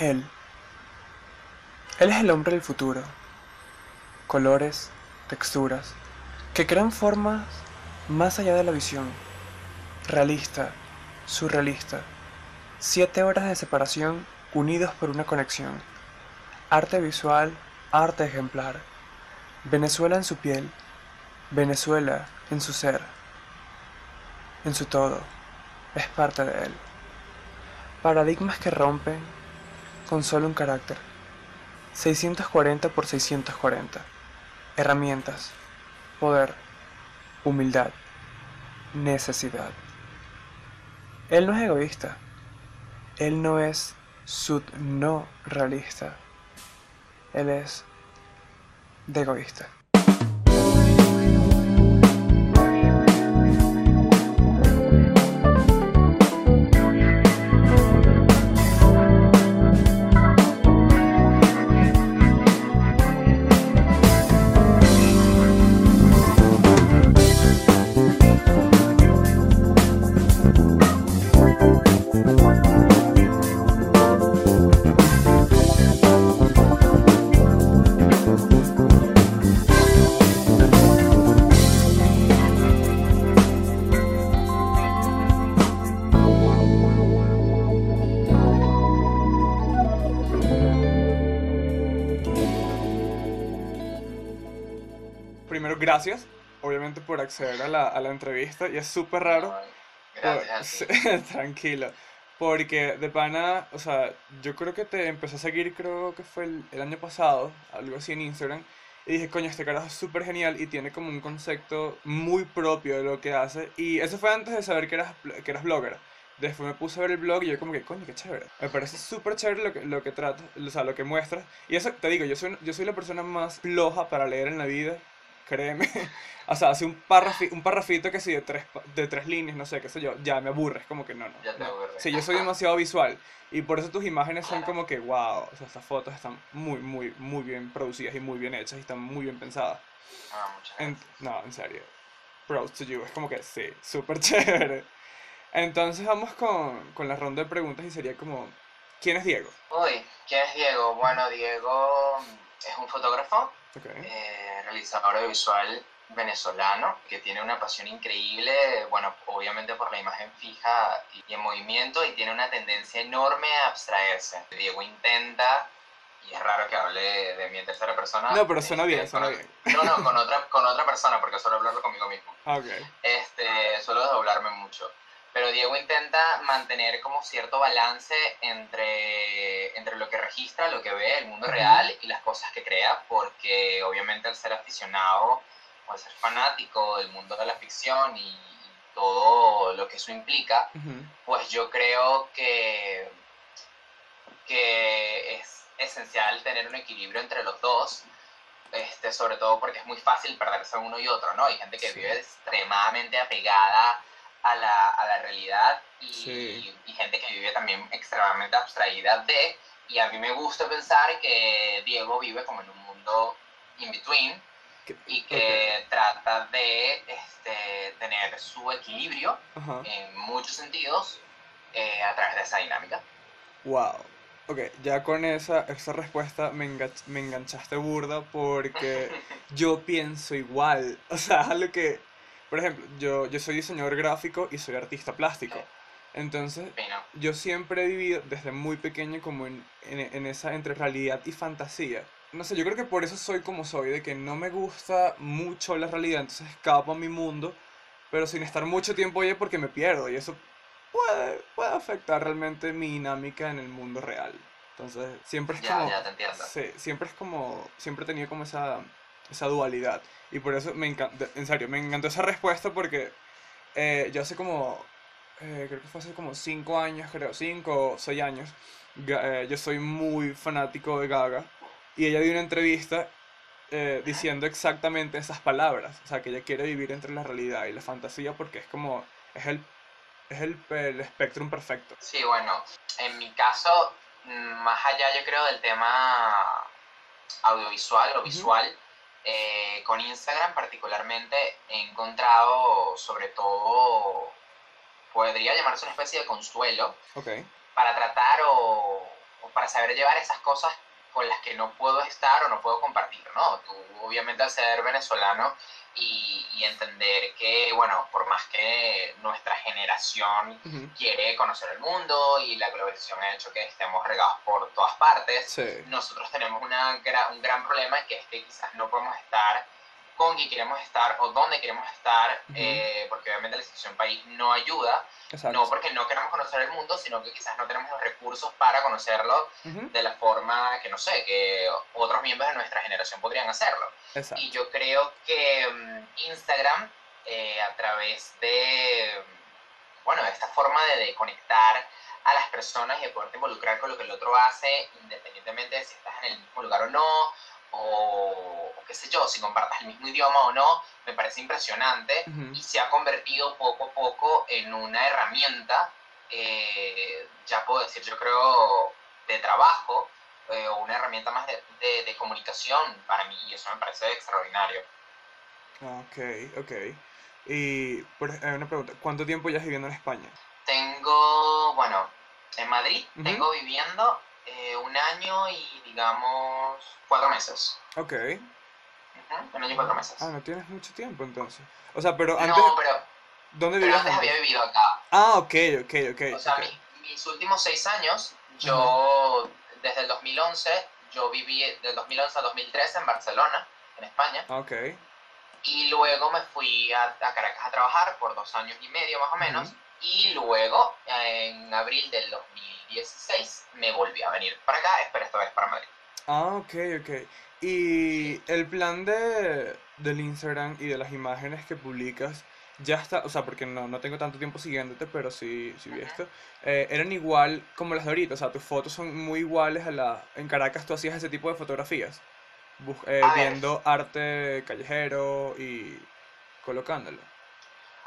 Él. Él es el hombre del futuro. Colores, texturas, que crean formas más allá de la visión. Realista, surrealista. Siete horas de separación unidos por una conexión. Arte visual, arte ejemplar. Venezuela en su piel, Venezuela en su ser, en su todo, es parte de él. Paradigmas que rompen con solo un carácter. 640 por 640. Herramientas, poder, humildad, necesidad. Él no es egoísta. Él no es sud no realista. Él es de egoísta. Gracias, obviamente, por acceder a la, a la entrevista. Y es súper raro. Gracias. a ti. por- Tranquilo. Porque de pana, o sea, yo creo que te empecé a seguir, creo que fue el, el año pasado, algo así en Instagram. Y dije, coño, este carajo es súper genial y tiene como un concepto muy propio de lo que hace. Y eso fue antes de saber que eras, que eras blogger. Después me puse a ver el blog y yo como que, coño, qué chévere. Me parece súper chévere lo que, lo que tratas, o sea, lo que muestras. Y eso, te digo, yo soy, yo soy la persona más floja para leer en la vida, créeme. O sea, hace un, parrafi, un parrafito que sí de tres, de tres líneas, no sé, qué sé yo, ya me aburre, es como que no, no. Ya te no. Sí, yo soy demasiado visual. Y por eso tus imágenes son como que, wow, o sea, estas fotos están muy, muy, muy bien producidas y muy bien hechas y están muy bien pensadas. Ah, muchas En- gracias. no, en serio. Proud to you. Es como que sí, súper chévere. Entonces vamos con, con la ronda de preguntas y sería como, ¿quién es Diego? Uy, ¿quién es Diego? Bueno, Diego es un fotógrafo, Ok. eh, realizador audiovisual venezolano que tiene una pasión increíble, bueno, obviamente por la imagen fija y en movimiento y tiene una tendencia enorme a abstraerse. Diego intenta, y es raro que hable de mí en tercera persona. No, pero suena este, bien, suena con- bien. No, no, con otra, con otra persona, porque suelo hablarlo conmigo mismo. Ah, Ok. este, suelo desdoblarme mucho. Pero Diego intenta mantener como cierto balance entre, entre lo que registra, lo que ve, el mundo real y las cosas que crea, porque obviamente al ser aficionado o al ser fanático del mundo de la ficción y, todo lo que eso implica, pues yo creo que, que es esencial tener un equilibrio entre los dos, este, sobre todo porque es muy fácil perderse uno y otro, ¿no? Hay gente que Sí. vive extremadamente apegada a la, a la realidad y, Sí. y gente que vive también extremadamente abstraída de, y a mí me gusta pensar que Diego vive como en un mundo in between y que trata de este, tener su equilibrio Ajá. en muchos sentidos eh, a través de esa dinámica. Wow. Ok, ya con esa, esa respuesta me, enganch- me enganchaste burda porque yo pienso igual. O sea, lo que... Por ejemplo, yo, yo soy diseñador gráfico y soy artista plástico. Entonces, yo siempre he vivido desde muy pequeño como en, en, en esa entre realidad y fantasía. No sé, yo creo que por eso soy como soy, de que no me gusta mucho la realidad, entonces escapo a mi mundo, pero sin estar mucho tiempo ahí porque me pierdo y eso puede, puede afectar realmente mi dinámica en el mundo real. Entonces, siempre es Ya, como... ya te entiendo. Sí, siempre es como, siempre he tenido como esa, esa dualidad. Y por eso me encanta, en serio, me encantó esa respuesta porque eh, yo hace como, eh, creo que fue hace como 5 años, creo, 5 o 6 años, eh, yo soy muy fanático de Gaga y ella dio una entrevista eh, diciendo exactamente esas palabras, o sea, que ella quiere vivir entre la realidad y la fantasía porque es como, es el, es el, el espectrum perfecto. Sí, bueno, en mi caso, mm, más allá yo creo del tema audiovisual o visual, eh, con Instagram particularmente he encontrado sobre todo, podría llamarse una especie de consuelo para tratar o, o para saber llevar esas cosas con las que no puedo estar o no puedo compartir, ¿no? Tú, obviamente, al ser venezolano y, y entender que, bueno, por más que nuestra generación quiere conocer el mundo y la globalización ha hecho que estemos regados por todas partes, Sí. nosotros tenemos una un gran problema que es que quizás no podemos estar con quien queremos estar o donde queremos estar, Ujú. eh, porque obviamente la situación país no ayuda, Exacto. no porque no queramos conocer el mundo, sino que quizás no tenemos los recursos para conocerlo Ujú. de la forma que, no sé, que otros miembros de nuestra generación podrían hacerlo. Exacto. Y yo creo que mm, Instagram, eh, a través de, mm, bueno, esta forma de, de conectar a las personas y de poderte involucrar con lo que el otro hace, independientemente de si estás en el mismo lugar o no, o, o qué sé yo, si compartas el mismo idioma o no, me parece impresionante y se ha convertido poco a poco en una herramienta, eh, ya puedo decir, yo creo, de trabajo eh, o una herramienta más de, de- de comunicación para mí y eso me parece extraordinario. Ok, ok. Y por, eh, una pregunta, ¿cuánto tiempo ya viviendo en España? Tengo, bueno, en Madrid tengo viviendo eh, un año y digamos cuatro meses. Ok. Un año y cuatro meses. Ah, no tienes mucho tiempo entonces. O sea, pero antes, no, pero, ¿dónde pero vivías antes había vivido acá. Ah, ok, ok, ok. O sea, mis últimos seis años, yo, desde el 2011, yo viví del 2011 a 2013 en Barcelona, en España, Ok. y luego me fui a, a Caracas a trabajar por dos años y medio más o menos. Y luego, en abril del 2016, me volví a venir para acá, espero esta vez para Madrid. Ah, ok, ok. Y el plan de, del Instagram y de las imágenes que publicas, ya está, o sea, porque no, no tengo tanto tiempo siguiéndote, pero sí, sí vi Ajá. esto, eh, eran igual como las de ahorita, o sea, tus fotos son muy iguales a la... En Caracas tú hacías ese tipo de fotografías, eh, viendo arte callejero y colocándolo.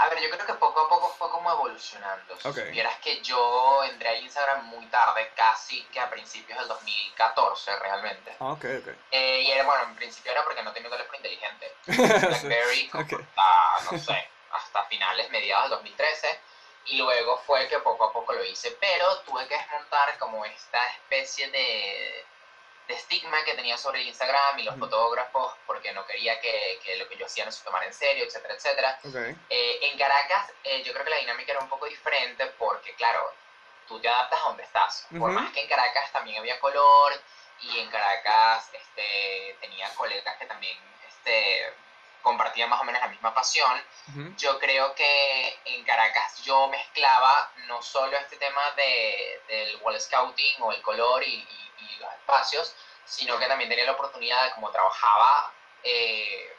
A ver, yo creo que poco a poco fue como evolucionando. Si Ok. supieras que yo entré a Instagram muy tarde, casi que a principios del 2014 realmente. Ah, ok, ok. Eh, y era, bueno, en principio era porque no tenía un teléfono inteligente. BlackBerry como ok. hasta, no sé, hasta finales, mediados del 2013. Y luego fue que poco a poco lo hice. Pero tuve que desmontar como esta especie de, de estigma que tenía sobre Instagram y los Ujú. fotógrafos, porque no quería que, que lo que yo hacía no se tomara en serio, etcétera, etcétera. Ok. Eh, en Caracas, eh, yo creo que la dinámica era un poco diferente porque, claro, tú te adaptas a donde estás. Por Ujú. más que en Caracas también había color y en Caracas este, tenía colegas que también este, compartían más o menos la misma pasión, Ujú. yo creo que en Caracas yo mezclaba no solo este tema de, del wall scouting o el color y, y- y los espacios, sino que también tenía la oportunidad de como trabajaba eh,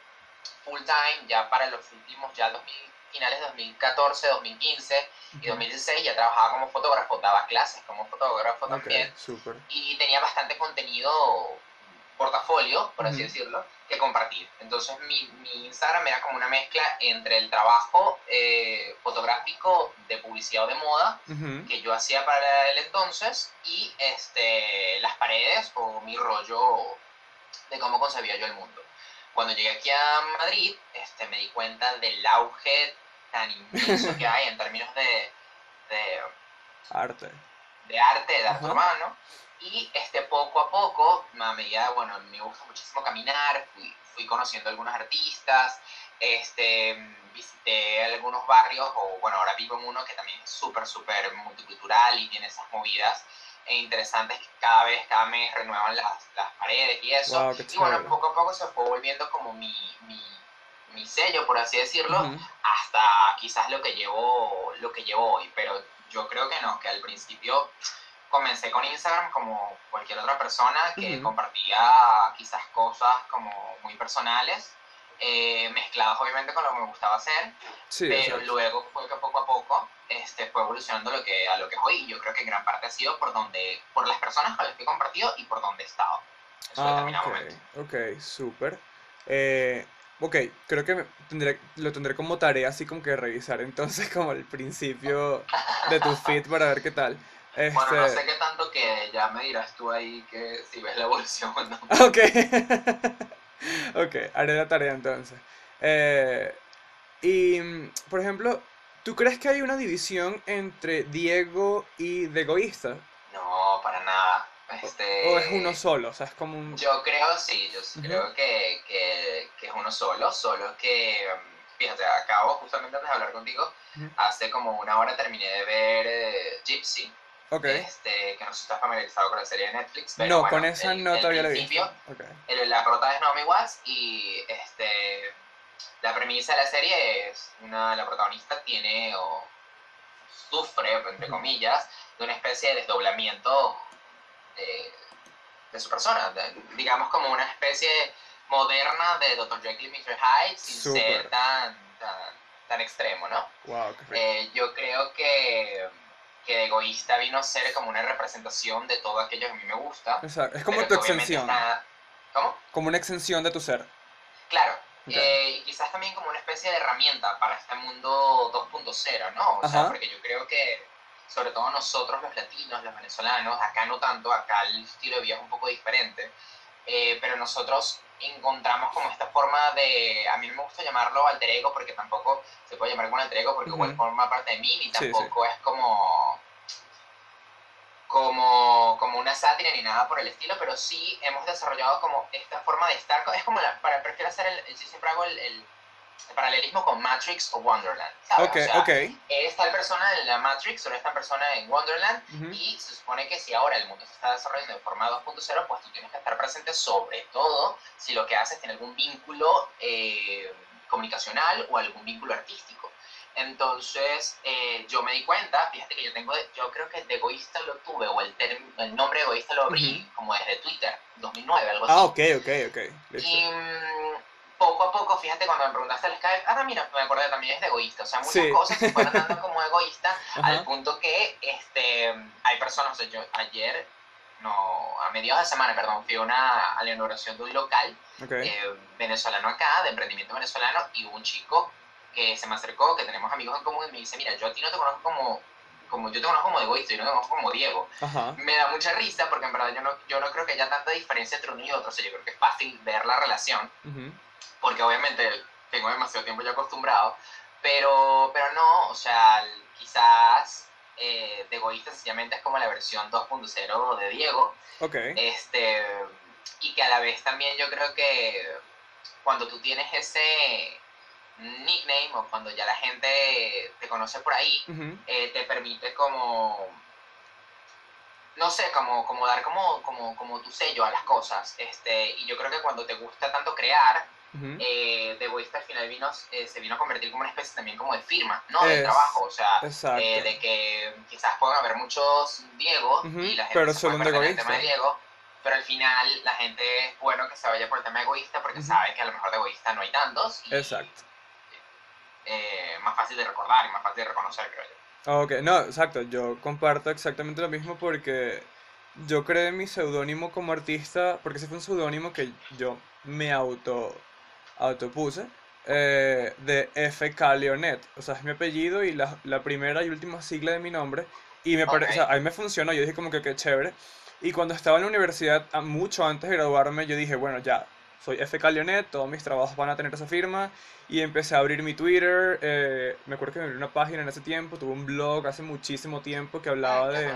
full time ya para los últimos, ya 2000, finales de 2014, 2015 y Ujú. 2016 ya trabajaba como fotógrafo, daba clases como fotógrafo también y tenía bastante contenido portafolio, por así decirlo, que compartir. Entonces mi, mi Instagram era como una mezcla entre el trabajo eh, fotográfico de publicidad o de moda que yo hacía para el entonces y este, las paredes o mi rollo de cómo concebía yo el mundo. Cuando llegué aquí a Madrid, este, me di cuenta del auge tan inmenso que hay en términos de, de Arte. de arte, de arte urbano. Y este, poco a poco, a medida, bueno, me gusta muchísimo caminar, fui, fui conociendo algunos artistas, este, visité algunos barrios, o bueno, ahora vivo en uno que también es súper, súper multicultural y tiene esas movidas e interesantes que cada vez, cada mes renuevan las, las paredes y eso. Wow, y bueno, poco a poco se fue volviendo como mi, mi, mi sello, por así decirlo, Ujú. hasta quizás lo que llevo lo que llevo hoy pero yo creo que no que al principio comencé con Instagram como cualquier otra persona que Ujú. compartía quizás cosas como muy personales eh, mezcladas obviamente con lo que me gustaba hacer Sí, pero exacto. luego fue que poco a poco este fue evolucionando lo que a lo que es hoy yo creo por donde por las personas con las que he compartido y por donde he estado eso Ah, ok, ok, súper. Eh, ok, creo que tendré, lo tendré como tarea así como que revisar entonces como el principio de tu feed para ver qué tal. bueno no Este, sé qué tanto que ya me dirás tú ahí que si ves la evolución o no Ok, ok, haré la tarea entonces. Eh, y, por ejemplo, ¿tú crees que hay una división entre Diego y The Egoísta? No, para nada. Este, ¿O es uno solo? O sea, es como un... Yo creo, sí, yo Ujú. creo que, que, que es uno solo, solo que, mm, fíjate, acabo justamente antes de hablar contigo, hace como una hora terminé de ver eh, Gypsy, Ok. este, que no sé si estás familiarizado con la serie de Netflix, pero No, bueno, con esa el- no el todavía la he visto. el- la prota es Naomi Watts y este, la premisa de la serie es, una, la protagonista tiene o sufre, entre comillas, de una especie de desdoblamiento de, de su persona, de- digamos como una especie moderna de Dr. Jekyll y Mr. Hyde sin Súper. ser tan, tan, tan extremo, ¿no? Wow. Eh, yo creo que, que de egoísta vino a ser como una representación de todo aquello que a mí me gusta. Exacto. Es como tu extensión. está- ¿Cómo? Como una extensión de tu ser. Claro. Eh, y quizás también como una especie de herramienta para este mundo 2.0, ¿no? O sea, porque yo creo que, sobre todo nosotros los latinos, los venezolanos, acá no tanto, acá el estilo de vida es un poco diferente, eh, pero nosotros encontramos como esta forma de, a mí no me gusta llamarlo alter ego porque tampoco se puede llamar como alter ego porque igual forma parte de mí, ni Sí, tampoco es como como, como una sátira ni nada por el estilo, pero sí hemos desarrollado como esta forma de estar, es como, la, para, prefiero hacer el, yo siempre hago el, el- el paralelismo con Matrix o Wonderland, ¿sabes? Ok, o sea, tal persona en la Matrix o eres tal persona en Wonderland y se supone que si ahora el mundo se está desarrollando de forma 2.0, pues tú tienes que estar presente sobre todo si lo que haces tiene algún vínculo eh, comunicacional o algún vínculo artístico. Entonces, eh, yo me di cuenta, fíjate que yo tengo, de- yo creo que de egoísta lo tuve, o el, term- el nombre egoísta lo abrí como desde Twitter, 2009, algo así. Ah, ok, ok, ok. Listo. Y mm, poco a poco, fíjate, cuando me preguntaste el Skype, ah, mira, me acordé también es de egoísta. O sea, muchas Sí. cosas se fueron dando como egoísta al punto que este, hay personas, o sea, yo ayer, no, a mediados de semana, perdón, fui a, una, a la inauguración de un local Ok. eh, venezolano acá, de emprendimiento venezolano, y hubo un chico que se me acercó, que tenemos amigos en común, y me dice, mira, yo a ti no te conozco como, como yo te conozco como egoísta, yo no te conozco como Diego. Ajá. Me da mucha risa porque en verdad yo no, yo no creo que haya tanta diferencia entre uno y otro, o sea, yo creo que es fácil ver la relación, Ujú. porque obviamente tengo demasiado tiempo ya acostumbrado, pero, pero no, o sea, quizás eh, de egoísta sencillamente es como la versión 2.0 de Diego, Ok. este, y que a la vez también yo creo que cuando tú tienes ese nickname o cuando ya la gente te conoce por ahí, Ujú. eh, te permite como no sé, como, como dar como, como, como tu sello a las cosas. Este, y yo creo que cuando te gusta tanto crear, Ujú. eh, The Egoista al final vino, eh, se vino a convertir como una especie también como de firma, ¿no? De Es- trabajo, o sea, eh, de que quizás puedan haber muchos Diego Ujú, y la gente pero se puede el tema de Diego, pero al final la gente es bueno que se vaya por el tema egoísta porque Ujú. sabe que a lo mejor de egoísta no hay tantos y Exacto. Eh, más fácil de recordar y más fácil de reconocer, creo yo. Ok, no, exacto, yo comparto exactamente lo mismo porque yo creé mi seudónimo como artista, porque ese fue un seudónimo que yo me auto autopuse, eh, de FK Leonet, o sea, es mi apellido y la, la primera y última sigla de mi nombre, y me parece, o sea, a mí me funcionó, yo dije como que qué chévere, y cuando estaba en la universidad, mucho antes de graduarme, yo dije, bueno, ya, soy FK Leonet, todos mis trabajos van a tener esa firma, y empecé a abrir mi Twitter. eh, me acuerdo que me abrí una página en ese tiempo, tuve un blog hace muchísimo tiempo que hablaba Ah, de.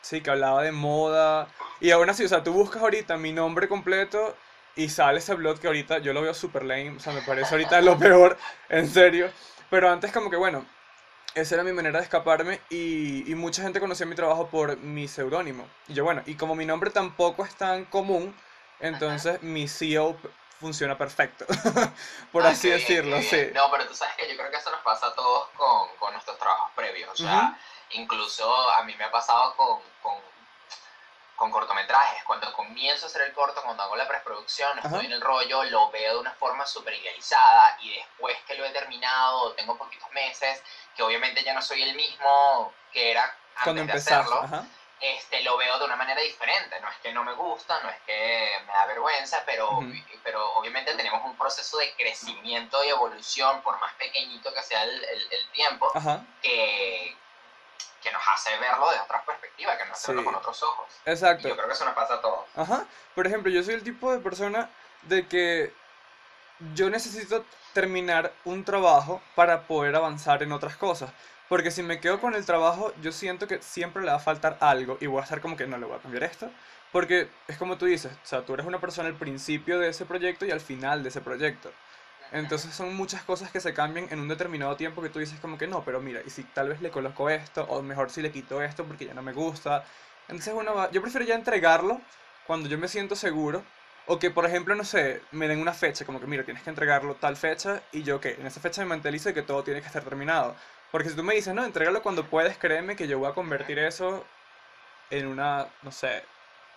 Sí, que hablaba de moda. Y aún así, o sea, tú buscas ahorita mi nombre completo y sale ese blog que ahorita yo lo veo super lame. O sea, me parece ahorita lo peor, en serio. Pero antes, como que bueno, esa era mi manera de escaparme y, y mucha gente conocía mi trabajo por mi seudónimo. Y yo, bueno, y como mi nombre tampoco es tan común, entonces mi CEO funciona perfecto, por Ah, así bien, decirlo, sí. No, pero tú sabes que yo creo que eso nos pasa a todos con, con nuestros trabajos previos. O sea, incluso a mí me ha pasado con, con, con cortometrajes. Cuando comienzo a hacer el corto, cuando hago la preproducción, estoy en el rollo, lo veo de una forma súper idealizada y después que lo he terminado, tengo poquitos meses, que obviamente ya no soy el mismo que era antes Cuando de hacerlo. Este, lo veo de una manera diferente. No es que no me gusta, no es que me da vergüenza, pero, Ujú. pero obviamente tenemos un proceso de crecimiento y evolución, por más pequeñito que sea el, el- el tiempo, Ajá, que, que nos hace verlo de otra perspectiva, que nos hace verlo Sí. con otros ojos. Y exacto. yo creo que eso nos pasa a todos. Ajá. Por ejemplo, yo soy el tipo de persona de que yo necesito terminar un trabajo para poder avanzar en otras cosas. Porque si me quedo con el trabajo, yo siento que siempre le va a faltar algo y voy a estar como que no le voy a cambiar esto, Porque es como tú dices, o sea, tú eres una persona al principio de ese proyecto y al final de ese proyecto. Entonces son muchas cosas que se cambian en un determinado tiempo que tú dices como que no, pero mira, y si tal vez le coloco esto, o mejor si le quito esto porque ya no me gusta. Entonces uno va, yo prefiero ya entregarlo cuando yo me siento seguro, o que por ejemplo, no sé, me den una fecha, como que mira, tienes que entregarlo tal fecha, y yo que en esa fecha me mentalizo que todo tiene que estar terminado. Porque si tú me dices, no, entrégalo cuando puedes, créeme que yo voy a convertir eso en una, no sé,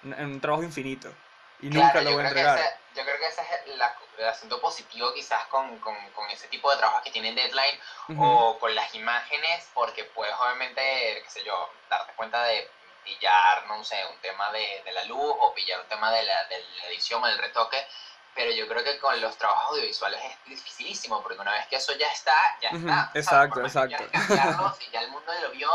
en un trabajo infinito. Y nunca lo voy a entregar. ese, yo creo que ese es la- el asunto positivo quizás con, con, con ese tipo de trabajos que tienen deadline o con las imágenes, porque puedes obviamente, qué sé yo, darte cuenta de pillar, no sé, un tema de, de la luz o pillar un tema de la, de la edición o del retoque, pero yo creo que con los trabajos audiovisuales es dificilísimo, porque una vez que eso ya está, ya está. ¿sabes? exacto, que exacto. cambiarlo, si ya el mundo lo vio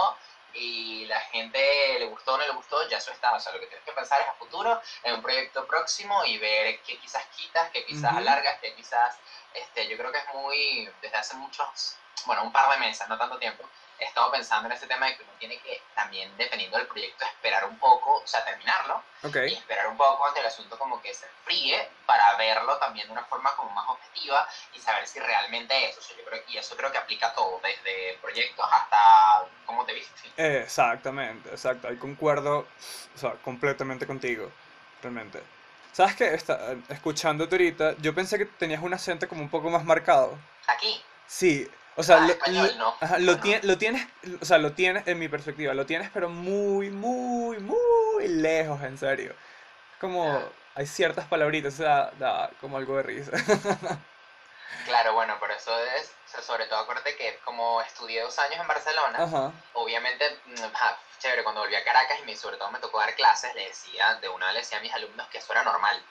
y la gente le gustó o no le gustó, ya eso está. O sea, lo que tienes que pensar es a futuro, en un proyecto próximo y ver qué quizás quitas, qué quizás Ujú. alargas, qué quizás, este, yo creo que es muy, desde hace muchos, bueno, un par de meses, no tanto tiempo, he estado pensando en ese tema de que uno tiene que también, dependiendo del proyecto, esperar un poco, o sea, terminarlo Ok. y esperar un poco ante el asunto como que se enfríe para verlo también de una forma como más objetiva y saber si realmente es. O sea, yo creo, y eso creo que aplica a todo, desde proyectos hasta cómo te vistes. sí. Exactamente, exacto. Ahí concuerdo, o sea, completamente contigo, realmente. ¿Sabes qué? Está, escuchándote ahorita, yo pensé que tenías un acento como un poco más marcado. Aquí, Sí, o sea, Ah, lo, español, ¿no? ajá, lo, Bueno. lo tienes, o sea, lo tienes, en mi perspectiva, lo tienes, pero muy, muy, muy lejos, en serio. Como, hay ciertas palabritas, o sea, da como algo de risa. claro, bueno, pero eso es, o sea, sobre todo acuérdate que como estudié dos años en Barcelona, Ajá, obviamente, mm, chévere, cuando volví a Caracas y me, sobre todo me tocó dar clases, le decía, de una vez le decía a mis alumnos que eso era normal.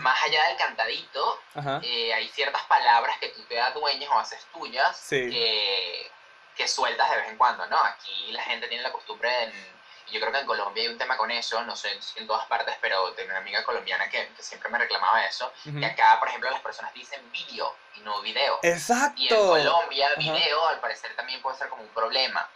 Más allá del cantadito, eh, hay ciertas palabras que tú te o haces tuyas Sí. que, que sueltas de vez en cuando, ¿no? Aquí la gente tiene la costumbre, y yo creo que en Colombia hay un tema con eso, no sé en todas partes, pero tengo una amiga colombiana que, que siempre me reclamaba eso, ujú. que acá, por ejemplo, las personas dicen vídeo y no video. Y en Exacto. Colombia, video al parecer también puede ser como un problema.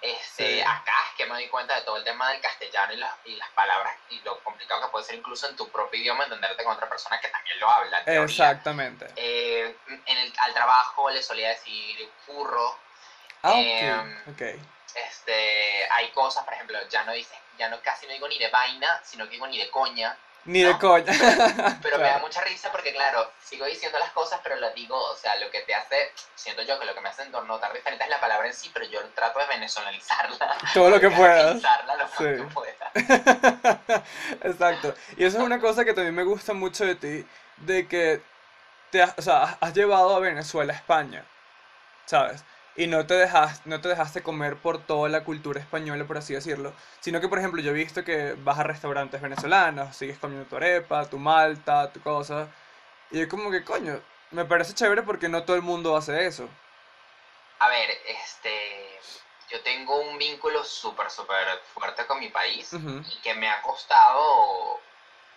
Este, Sí. Acá es que me doy cuenta de todo el tema del castellano y las, y las palabras y lo complicado que puede ser incluso en tu propio idioma entenderte con otra persona que también lo habla. Exactamente. Eh, en el, al trabajo le solía decir curro. Ah, em, ok, ok. Este, hay cosas, por ejemplo, ya no dice, ya no casi no digo ni de vaina, sino que digo ni de coña. Ni de ¿no? coña. Pero me da mucha risa porque, claro, sigo diciendo las cosas, pero las digo, o sea, lo que te hace, siento yo que lo que me hace notar diferente es la palabra en sí, pero yo trato de venezolanizarla. Todo lo que puedas. Utilizarla lo más Sí. que pueda. Exacto. Y eso es una cosa que también me gusta mucho de ti, de que te has, o sea, has llevado a Venezuela a España, ¿sabes? Y no te dejas, no te dejaste comer por toda la cultura española, por así decirlo, sino que, por ejemplo, yo he visto que vas a restaurantes venezolanos, sigues comiendo tu arepa, tu malta, tu cosa, y es como que, coño, me parece chévere porque no todo el mundo hace eso. A ver, este, yo tengo un vínculo súper, súper fuerte con mi país y que me ha costado,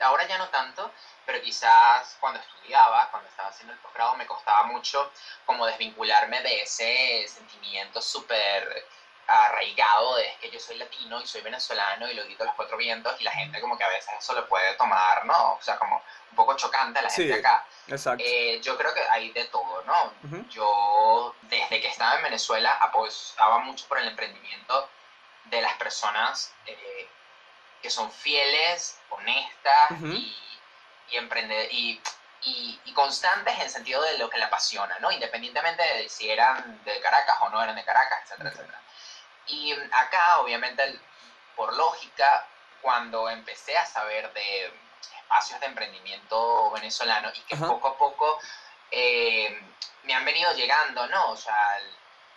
ahora ya no tanto, pero quizás cuando estudiaba, cuando estaba haciendo el posgrado, me costaba mucho como desvincularme de ese sentimiento súper arraigado de es que yo soy latino y soy venezolano y lo grito a los cuatro vientos y la gente como que a veces eso lo puede tomar, ¿no? O sea, como un poco chocante a la gente Sí. acá. Exacto. Eh, yo creo que hay de todo, ¿no? Ujú. Yo, desde que estaba en Venezuela, apostaba mucho por el emprendimiento de las personas eh, que son fieles, honestas Ujú. y, y, emprende- y, y- y constantes en sentido de lo que le apasiona, ¿no? Independientemente de si eran de Caracas o no eran de Caracas, etcétera, Ok. etcétera. Y acá, obviamente, por lógica, cuando empecé a saber de espacios de emprendimiento venezolano y que Ajá. poco a poco eh, me han venido llegando, ¿no? O sea,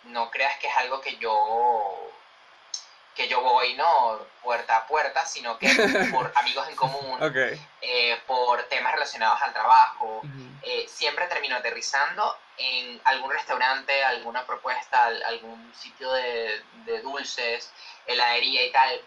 no creas que es algo que yo que yo voy, ¿no? Puerta a puerta, sino que por amigos en común, eh, por temas relacionados al trabajo, eh, siempre termino aterrizando en algún restaurante, alguna propuesta, al- algún sitio de, de dulces, heladería y tal.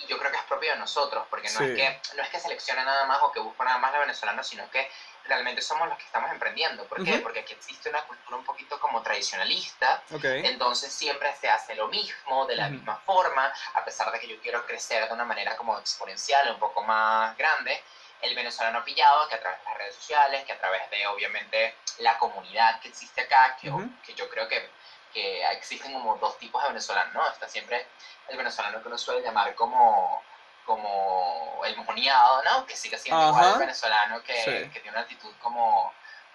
y yo creo que es propio de nosotros, porque no, Sí. es que, no es que seleccione nada más o que busco nada más de venezolanos, sino que realmente somos los que estamos emprendiendo. ¿Por qué? Ujú. Porque aquí existe una cultura un poquito como tradicionalista, Ok. entonces siempre se hace lo mismo, de la Ujú. misma forma, a pesar de que yo quiero crecer de una manera como exponencial, un poco más grande. El venezolano pillado que a través de las redes sociales, que a través de obviamente la comunidad que existe acá, que, Ujú. que yo creo que, que existen como dos tipos de venezolanos, ¿no? Está siempre el venezolano que uno suele llamar como, como el mojoneado, ¿no? Que sigue siendo igual Ajá. el venezolano que, Sí. que tiene una actitud como,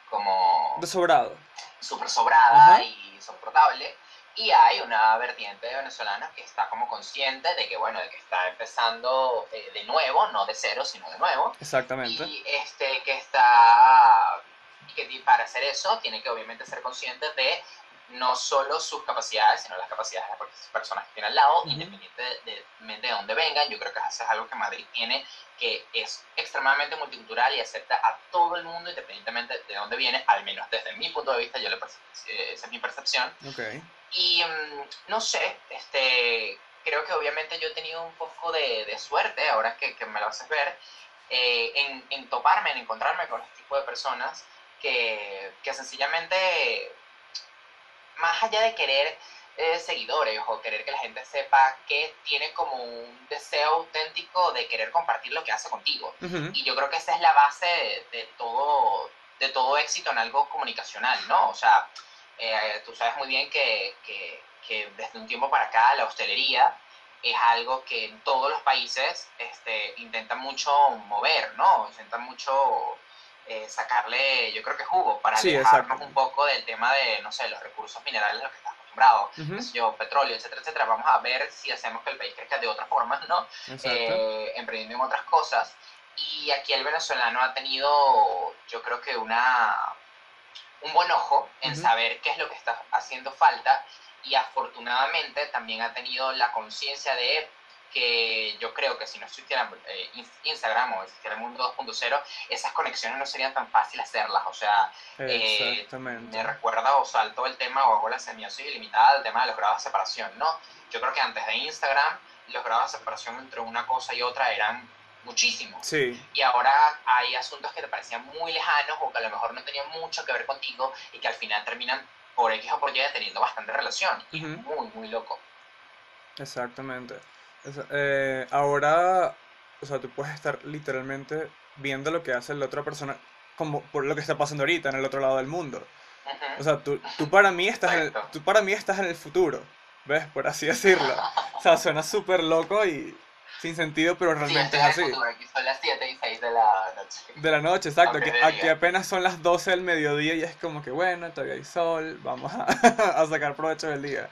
como De sobrado. súper sobrada Ajá. y soportable. Y hay una vertiente de venezolanos que está como consciente de que, bueno, de que está empezando eh, de nuevo, no de cero, sino de nuevo. Exactamente. Y este que está, y que para hacer eso tiene que obviamente ser consciente de no solo sus capacidades, sino las capacidades de las personas que tiene al lado, Ujú. independientemente de, de dónde vengan. Yo creo que eso es algo que Madrid tiene, que es extremadamente multicultural y acepta a todo el mundo, independientemente de dónde viene, al menos desde mi punto de vista, yo le eh, esa es mi percepción. Y mm, no sé, este, creo que obviamente yo he tenido un poco de, de suerte, ahora que, que me lo haces ver, eh, en, en toparme, en encontrarme con este tipo de personas que, que sencillamente, más allá de querer eh, seguidores o querer que la gente sepa que tiene como un deseo auténtico de querer compartir lo que hace contigo. Y yo creo que esa es la base de, de todo, de todo éxito en algo comunicacional, ¿no? O sea, eh, tú sabes muy bien que, que, que desde un tiempo para acá la hostelería es algo que en todos los países este, intentan mucho mover, ¿no? Intentan mucho eh, sacarle, yo creo que jugo, para Sí, alejarnos un poco del tema de, no sé, los recursos minerales a los que estás acostumbrado, Ujú. qué sé yo, petróleo, etcétera, etcétera. Vamos a ver si hacemos que el país crezca de otra forma, ¿no? Eh, emprendiendo en otras cosas. Y aquí el venezolano ha tenido, yo creo que una, un buen ojo en Ujú. saber qué es lo que está haciendo falta y afortunadamente también ha tenido la conciencia de que yo creo que si no existiera eh, In- Instagram o existiera el mundo 2.0, esas conexiones no serían tan fáciles hacerlas. O sea, eh, me recuerda o salto el tema o hago la semiosis ilimitada del tema de los grados de separación, ¿no? Yo creo que antes de Instagram los grados de separación entre una cosa y otra eran muchísimos. Sí, Y ahora hay asuntos que te parecían muy lejanos o que a lo mejor no tenían mucho que ver contigo y que al final terminan por X o por Y teniendo bastante relación. Y es muy, muy loco. exactamente. Esa- eh, ahora, o sea, tú puedes estar literalmente viendo lo que hace la otra persona como por lo que está pasando ahorita en el otro lado del mundo. Ujú. O sea, tú, tú para mí estás en el, Exacto. tú para mí estás en el futuro, ¿ves? Por así decirlo. O sea, suena súper loco y sin sentido, pero Sí, realmente estoy es en el así. futuro, aquí son las 7 y 6 de la noche. De la noche, exacto. Aunque Aquí, de aquí día. apenas son las 12 del mediodía y es como que, bueno, todavía hay sol, vamos a, a sacar provecho del día.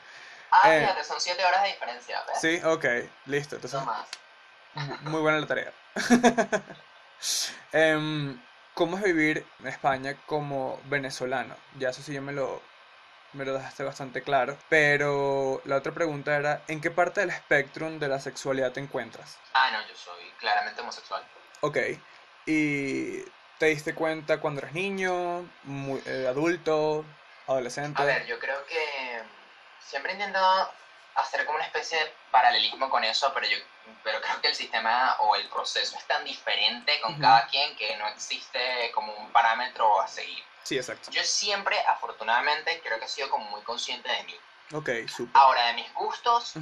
Ah, Eh. fíjate, son 7 horas de diferencia, ¿ves? Sí, ok, listo. Entonces, No más. mu- muy buena la tarea. Em, ¿cómo es vivir en España como venezolano? Ya eso sí yo me lo, me lo dejaste bastante claro. Pero la otra pregunta era, ¿en qué parte del espectrum de la sexualidad te encuentras? Ah, no, yo soy claramente homosexual. Ok, ¿y te diste cuenta cuando eres niño, muy- eh, adulto, adolescente? A ver, yo creo que siempre intento hacer como una especie de paralelismo con eso, pero yo pero creo que el sistema o el proceso es tan diferente con cada quien que no existe como un parámetro a seguir. Sí, exacto. Yo siempre, afortunadamente, creo que he sido como muy consciente de mí. Ok, súper. Ahora, de mis gustos,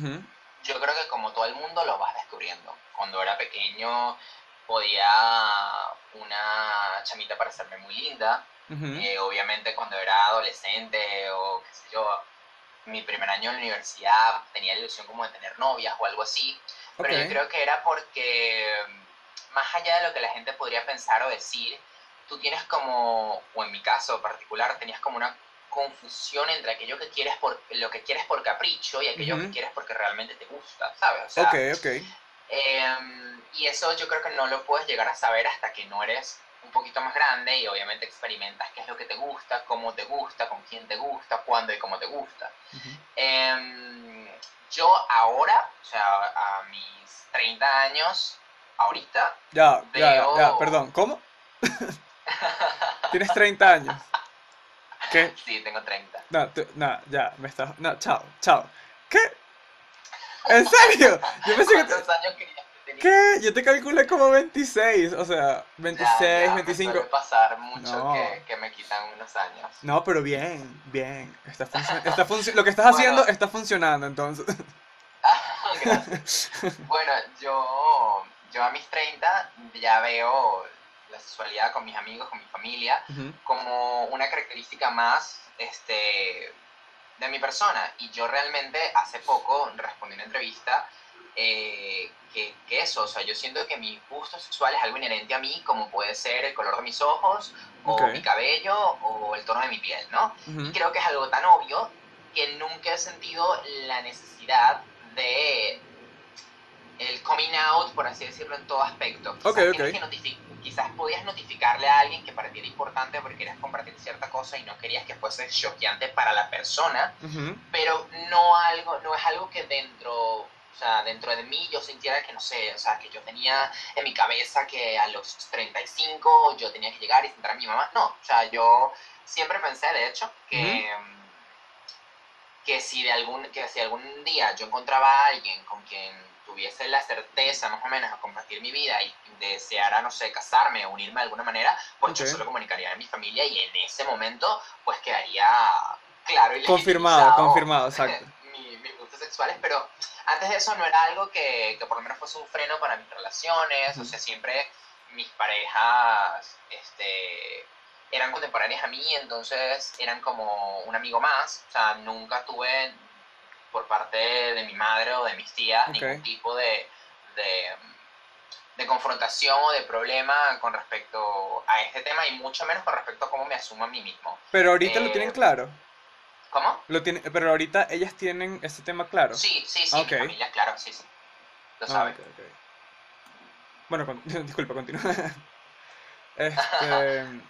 yo creo que como todo el mundo lo vas descubriendo. Cuando era pequeño podía una chamita parecerme muy linda, eh, obviamente cuando era adolescente o qué sé yo, mi primer año en la universidad tenía la ilusión como de tener novias o algo así, pero yo creo que era porque mm, más allá de lo que la gente podría pensar o decir, tú tienes como, o en mi caso particular, tenías como una confusión entre aquello que quieres por lo que quieres por capricho y aquello que quieres porque realmente te gusta, ¿sabes? O sea, ok, ok. Em, y eso yo creo que no lo puedes llegar a saber hasta que no eres un poquito más grande y obviamente experimentas qué es lo que te gusta, cómo te gusta, con quién te gusta, cuándo y cómo te gusta. Em, yo ahora, o sea, a mis 30 años, ahorita, Ya, ya, ya, ya, Veo- perdón, ¿cómo? Tienes 30 años. ¿Qué? sí, tengo 30. No, tú- no, ya, me estás... No, chao, chao. ¿Qué? ¿En serio? Yo pensé que... ¿Cuántos años ¿Qué? Yo te calculé como 26, o sea, 26, Ya, ya, me 25. suele pasar mucho No. que, que me quitan unos años. No, pero bien, bien. Está está lo que estás Bueno. haciendo está funcionando, entonces. Gracias. Bueno, yo, yo a mis 30 ya veo la sexualidad con mis amigos, con mi familia, Ujú, como una característica más este, de mi persona. Y yo realmente hace poco respondí una entrevista eh, que, que eso, o sea, yo siento que mi gusto sexual es algo inherente a mí, como puede ser el color de mis ojos, o Ok. mi cabello, o el tono de mi piel, ¿no? ujú. Y creo que es algo tan obvio que nunca he sentido la necesidad de el coming out, por así decirlo, en todo aspecto. Quizás, Ok, tienes ok. que quizás podías notificarle a alguien que para ti era importante porque querías compartir cierta cosa y no querías que fuese choqueante para la persona, Ujú. pero no algo, no es algo que dentro, o sea, dentro de mí yo sintiera que no sé, o sea, que yo tenía en mi cabeza que a los 35 yo tenía que llegar y sentar a mi mamá. No, o sea, yo siempre pensé, de hecho, que, que si de algún, que si algún día yo encontraba a alguien con quien tuviese la certeza más o menos de compartir mi vida y deseara, no sé, casarme o unirme de alguna manera, pues yo Ok. se lo comunicaría a mi familia y en ese momento pues quedaría claro y Confirmado, confirmado, exacto. mi- mis gustos sexuales, pero antes de eso no era algo que, que por lo menos fuese un freno para mis relaciones, o sea, siempre mis parejas este, eran contemporáneas a mí, entonces eran como un amigo más, o sea, nunca tuve por parte de mi madre o de mis tías Ok. ningún tipo de, de, de confrontación o de problema con respecto a este tema y mucho menos con respecto a cómo me asumo a mí mismo. Pero ahorita lo Eh, tienen claro. ¿Cómo? Lo tiene, pero ahorita ellas tienen ese tema claro. Sí, sí, sí, Ok. mi familia, claro, sí, sí. Lo Ah, sabe. ok, ok. Bueno, con- disculpa, continúa. Este,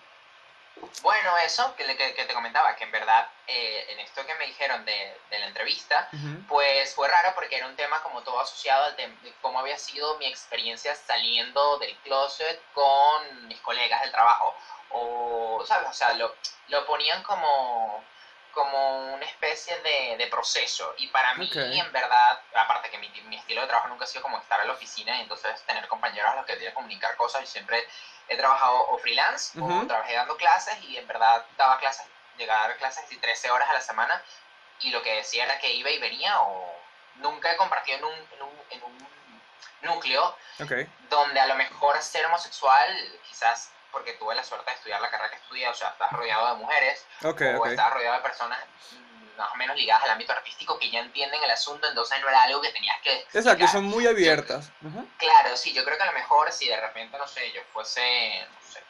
Bueno, eso que, le- que, que te comentaba, que en verdad eh, en esto que me dijeron de, de la entrevista, pues fue raro porque era un tema como todo asociado al tema de cómo había sido mi experiencia saliendo del closet con mis colegas del trabajo. O, ¿sabes? O sea, lo, lo ponían como, como una especie de, de proceso. Y para mí, en verdad, aparte que mi, mi estilo de trabajo nunca ha sido como estar en la oficina y entonces tener compañeros a los que tiene que comunicar cosas, yo siempre he trabajado o freelance o trabajé dando clases y en verdad daba clases, llegaba a dar clases de 13 horas a la semana y lo que decía era que iba y venía o nunca he compartido en un, en un, en un núcleo donde a lo mejor ser homosexual, quizás porque tuve la suerte de estudiar la carrera que estudié, o sea, estás rodeado de mujeres o ok. estás rodeado de personas más o menos ligadas al ámbito artístico que ya entienden el asunto, entonces no era algo que tenías que Exacto, explicar. son muy abiertas. Claro, sí, yo creo que a lo mejor si de repente, no sé, yo fuese, no sé,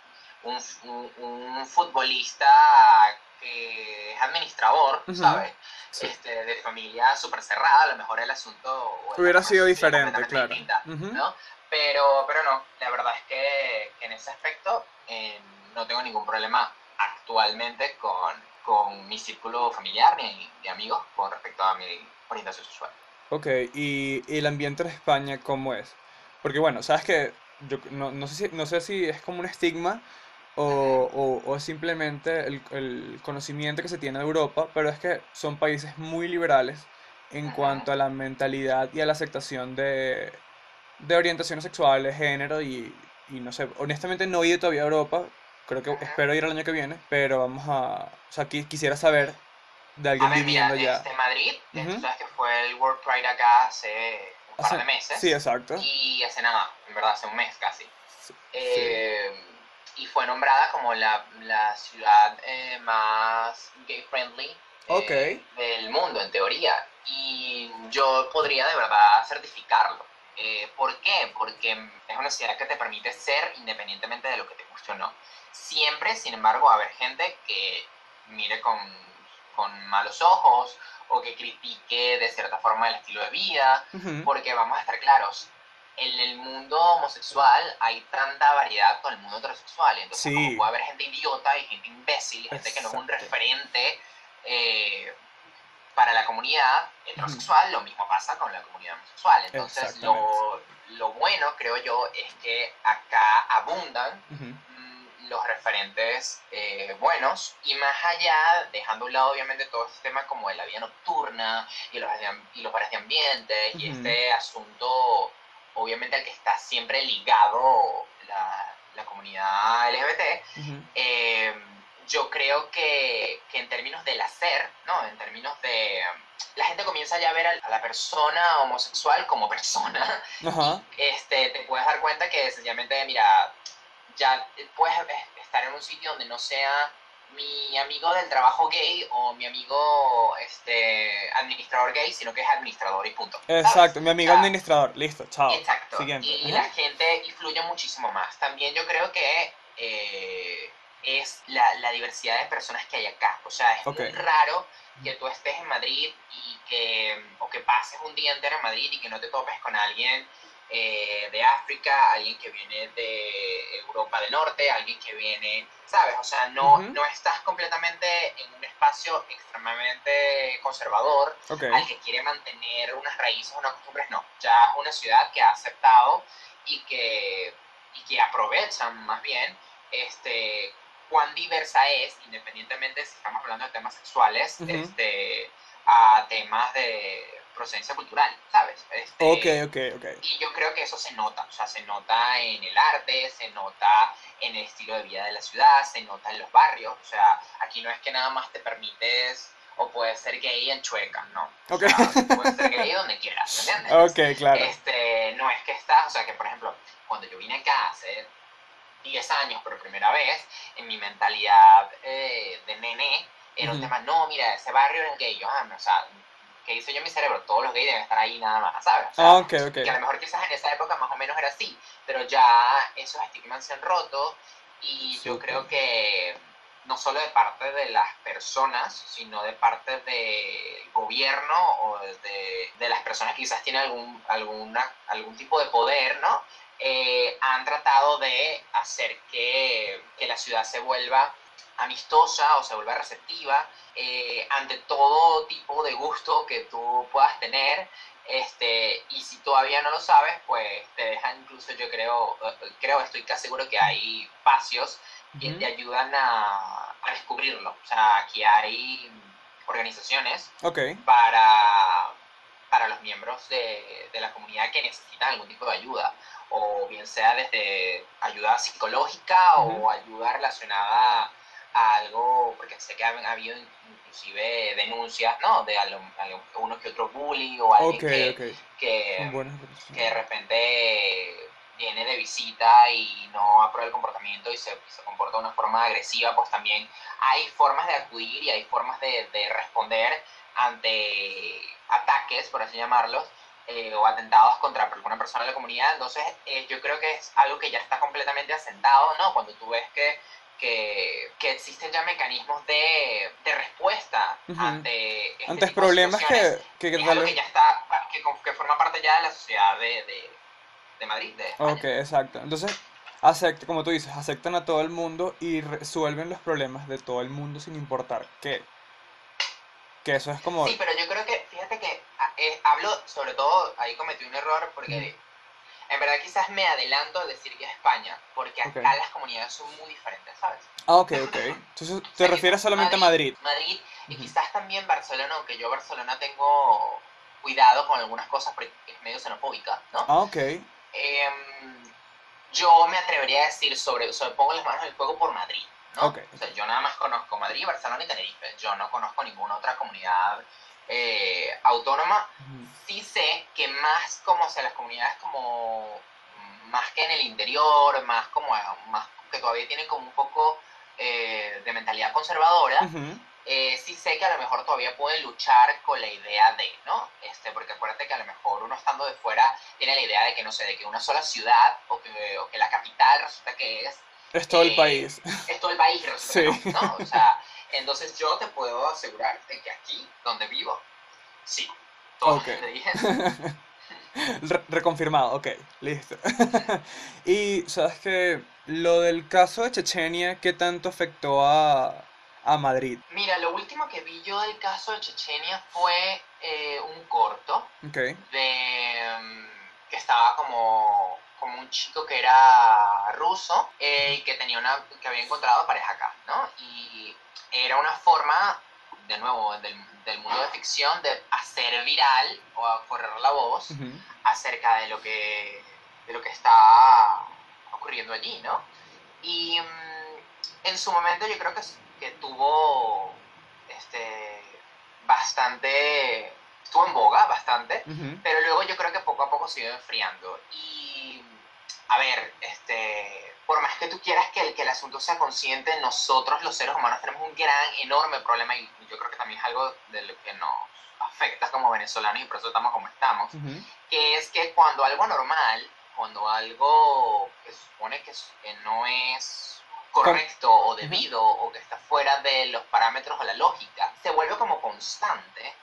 un, un, un futbolista que es administrador, Ujú, ¿sabes? sí. Este, de familia súper cerrada, a lo mejor el asunto... Hubiera sido diferente, claro. distinta, Ujú. ¿no? Pero, pero no, la verdad es que, que en ese aspecto eh, no tengo ningún problema actualmente con, con mi círculo familiar ni de amigos con respecto a mi orientación sexual. Ok, y, y el ambiente en España, ¿cómo es? Porque bueno, sabes que yo no, no sé si, no sé si es como un estigma o, o, o simplemente el, el conocimiento que se tiene de Europa, pero es que son países muy liberales en Ajá. cuanto a la mentalidad y a la aceptación de, de orientaciones sexuales, género y, y no sé, honestamente no he ido todavía a Europa, creo que espero ir el año que viene, pero vamos a, o sea, qui- quisiera saber de A alguien ver, mira, viviendo ya. este Madrid, eh, Ujú. tú sabes que fue el World Pride acá hace un par Hace- de meses. Sí, exacto. Y hace nada, en verdad, hace un mes casi. Sí. Eh, y fue nombrada como la, la ciudad eh, más gay friendly eh, Ok. del mundo, en teoría. Y yo podría de verdad certificarlo. Eh, ¿Por qué? Porque es una ciudad que te permite ser independientemente de lo que te guste o no. Siempre, sin embargo, va a haber gente que mire con, con malos ojos o que critique de cierta forma el estilo de vida porque vamos a estar claros, en el mundo homosexual hay tanta variedad con el mundo heterosexual. Entonces, Sí. como puede haber gente idiota y gente imbécil, y gente que no es un referente eh, para la comunidad heterosexual, lo mismo pasa con la comunidad homosexual. Entonces, lo, lo bueno, creo yo, es que acá abundan mm, los referentes eh, buenos y más allá, dejando a un lado obviamente todo este tema como de la vida nocturna y los, y los bares de ambiente y Ujú. este asunto obviamente al que está siempre ligado la, la comunidad LGBT, eh, yo creo que, que en términos del hacer, ¿no? En términos de... La gente comienza ya a ver a la persona homosexual como persona. Ajá. Este, te puedes dar cuenta que sencillamente, mira, ya puedes estar en un sitio donde no sea mi amigo del trabajo gay o mi amigo este, administrador gay, sino que es administrador y punto. ¿sabes? Exacto, mi amigo sea, administrador. Listo, chao. Exacto. Siguiente. Y Ajá. la gente influye muchísimo más. También yo creo que eh, es la, la diversidad de personas que hay acá. O sea, es Ok. muy raro que tú estés en Madrid y que, o que pases un día entero en Madrid y que no te topes con alguien eh, de África, alguien que viene de Europa del Norte, alguien que viene, ¿sabes? O sea, no, Ujú. no estás completamente en un espacio extremadamente conservador Ok. al que quiere mantener unas raíces, unas costumbres, no. Ya es una ciudad que ha aceptado y que, y que aprovecha más bien este, cuán diversa es, independientemente si estamos hablando de temas sexuales, Ujú. este, a temas de procedencia cultural, ¿sabes? Este, Ok, ok, ok. y yo creo que eso se nota, o sea, se nota en el arte, se nota en el estilo de vida de la ciudad, se nota en los barrios, o sea, aquí no es que nada más te permites o puedes ser gay en Chueca, ¿no? O Ok. sea, puedes ser gay donde quieras, ¿entiendes? Ok, claro. Este, no es que estás, o sea, que por ejemplo, cuando yo vine acá hace 10 años por primera vez, en mi mentalidad eh, de nene, era un tema, no, mira, ese barrio es gay, yo, ah, no, o sea, ¿qué hice yo en mi cerebro? Todos los gays deben estar ahí nada más, ¿sabes? O sea, Ah, ok, ok. que a lo mejor quizás en esa época más o menos era así, pero ya esos estigmas se han roto y yo Súper. creo que no solo de parte de las personas, sino de parte del gobierno o de, de las personas que quizás tienen algún, alguna, algún tipo de poder, ¿no? Eh, han tratado de hacer que, que la ciudad se vuelva amistosa o se vuelva receptiva eh, ante todo tipo de gusto que tú puedas tener. Este, y si todavía no lo sabes, pues te dejan incluso, yo creo, eh, creo, estoy casi seguro que hay espacios que Ujú. te ayudan a, a descubrirlo. O sea, aquí hay organizaciones Ok. para, para los miembros de, de la comunidad que necesitan algún tipo de ayuda, o bien sea desde ayuda psicológica o ayuda relacionada a algo, porque sé que han ha habido in- inclusive denuncias, ¿no? De uno que otro bully o alguien que, que, de repente viene de visita y no aprueba el comportamiento y se, se comporta de una forma agresiva, pues también hay formas de acudir y hay formas de, de responder ante ataques, por así llamarlos, eh, o atentados contra alguna persona de la comunidad. Entonces, eh, yo creo que es algo que ya está completamente asentado, ¿no? Cuando tú ves que, que, que existen ya mecanismos de, de respuesta Ujú. ante este Antes problemas que, que es algo que ya está, que, que forma parte ya de la sociedad de, de, de Madrid, de España. Ok, exacto. Entonces, acepta, como tú dices, aceptan a todo el mundo y resuelven los problemas de todo el mundo sin importar qué. Que eso es como... Sí, pero yo creo que, fíjate que a- eh, hablo, sobre todo, ahí cometí un error porque Ujú. en verdad quizás me adelanto al decir que es España, porque acá Ok. las comunidades son muy diferentes, ¿sabes? Ah, ok, ok. Entonces, te sea, refieres solamente a Madrid. Madrid y quizás también Barcelona, aunque yo Barcelona tengo cuidado con algunas cosas porque es medio xenofóbica, ¿no? Ah, ok. Em, yo me atrevería a decir sobre, sobre pongo las manos en el fuego por Madrid, ¿no? Ok. O sea, yo nada más conozco Madrid, Barcelona y Tenerife. Yo no conozco ninguna otra comunidad eh, autónoma. Ujú. Sí sé que más como o sea, las comunidades como más que en el interior, más como más que todavía tienen como un poco eh, de mentalidad conservadora, Ujú. eh, sí sé que a lo mejor todavía pueden luchar con la idea de, ¿no? Este, porque acuérdate que a lo mejor uno estando de fuera tiene la idea de que, no sé, de que una sola ciudad o que, o que la capital resulta que es, Es todo el Eh, país. es todo el país, Sí. no. O sea, entonces yo te puedo asegurar de que aquí, donde vivo, sí. Todo lo Ok. que te dije, Re- reconfirmado, ok, listo. y sabes que lo del caso de Chechenia, ¿qué tanto afectó a, a Madrid? Mira, lo último que vi yo del caso de Chechenia fue eh, un corto Ok, de mm, que estaba como como un chico que era ruso eh, y que tenía una que había encontrado pareja acá, ¿no? Y era una forma de nuevo, del, del mundo de ficción, de hacer viral o a correr la voz Ujú. acerca de lo que, de lo que está ocurriendo allí, ¿no? Y mm, en su momento yo creo que, que tuvo este, bastante, estuvo en boga bastante, Ujú. pero luego yo creo que poco a poco se iba enfriando. Y, a ver, este, por más que tú quieras que el, que el asunto sea consciente, nosotros los seres humanos tenemos un gran, enorme problema y yo creo que también es algo de lo que nos afecta como venezolanos y por eso estamos como estamos, que es que cuando algo anormal, cuando algo que supone que, no es correcto o debido o que está fuera de los parámetros o la lógica, se vuelve como constante,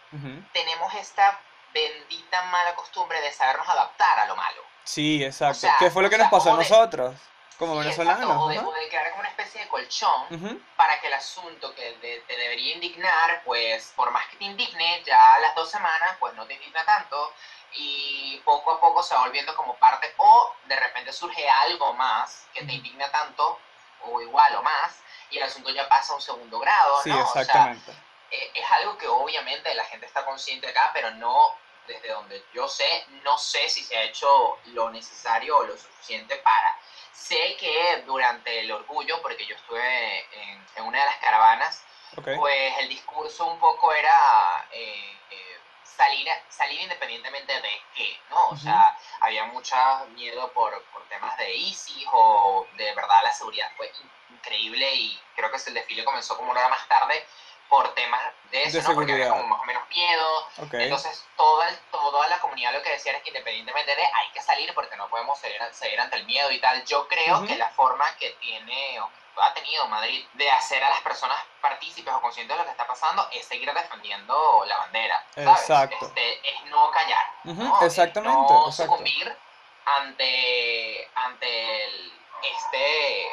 tenemos esta bendita mala costumbre de sabernos adaptar a lo malo. Sí, exacto. O sea, ¿Qué fue lo que sea, nos pasó a de- nosotros como Sí, venezolanos? exacto, o, de, ajá. o de crear como una especie de colchón para que el asunto que de- te debería indignar, pues por más que te indigne, ya a las dos semanas, pues no te indigna tanto y poco a poco se va volviendo como parte o de repente surge algo más que te indigna tanto o igual o más y el asunto ya pasa a un segundo grado, Sí, ¿no? O sea, exactamente. eh, es algo que obviamente la gente está consciente acá, pero no, desde donde yo sé, no sé si se ha hecho lo necesario o lo suficiente para. Sé que durante el orgullo, porque yo estuve en, en una de las caravanas, Ok. pues el discurso un poco era eh, eh, salir, salir independientemente de qué, ¿no? O Ujú. sea, había mucho miedo por, por temas de ISIS o de verdad la seguridad fue in- increíble y creo que el desfile comenzó como una hora más tarde por temas de eso, De ¿no? Porque había como más o menos miedo. Ok. Entonces, toda, el- toda la comunidad lo que decía era que independientemente de hay que salir porque no podemos seguir, seguir ante el miedo y tal, yo creo que la forma que tiene o que ha tenido Madrid de hacer a las personas partícipes o conscientes de lo que está pasando es seguir defendiendo la bandera. ¿sabes? Exacto. Este, es no callar. ¿no? Es exactamente, no exacto. sucumbir ante, ante el- este,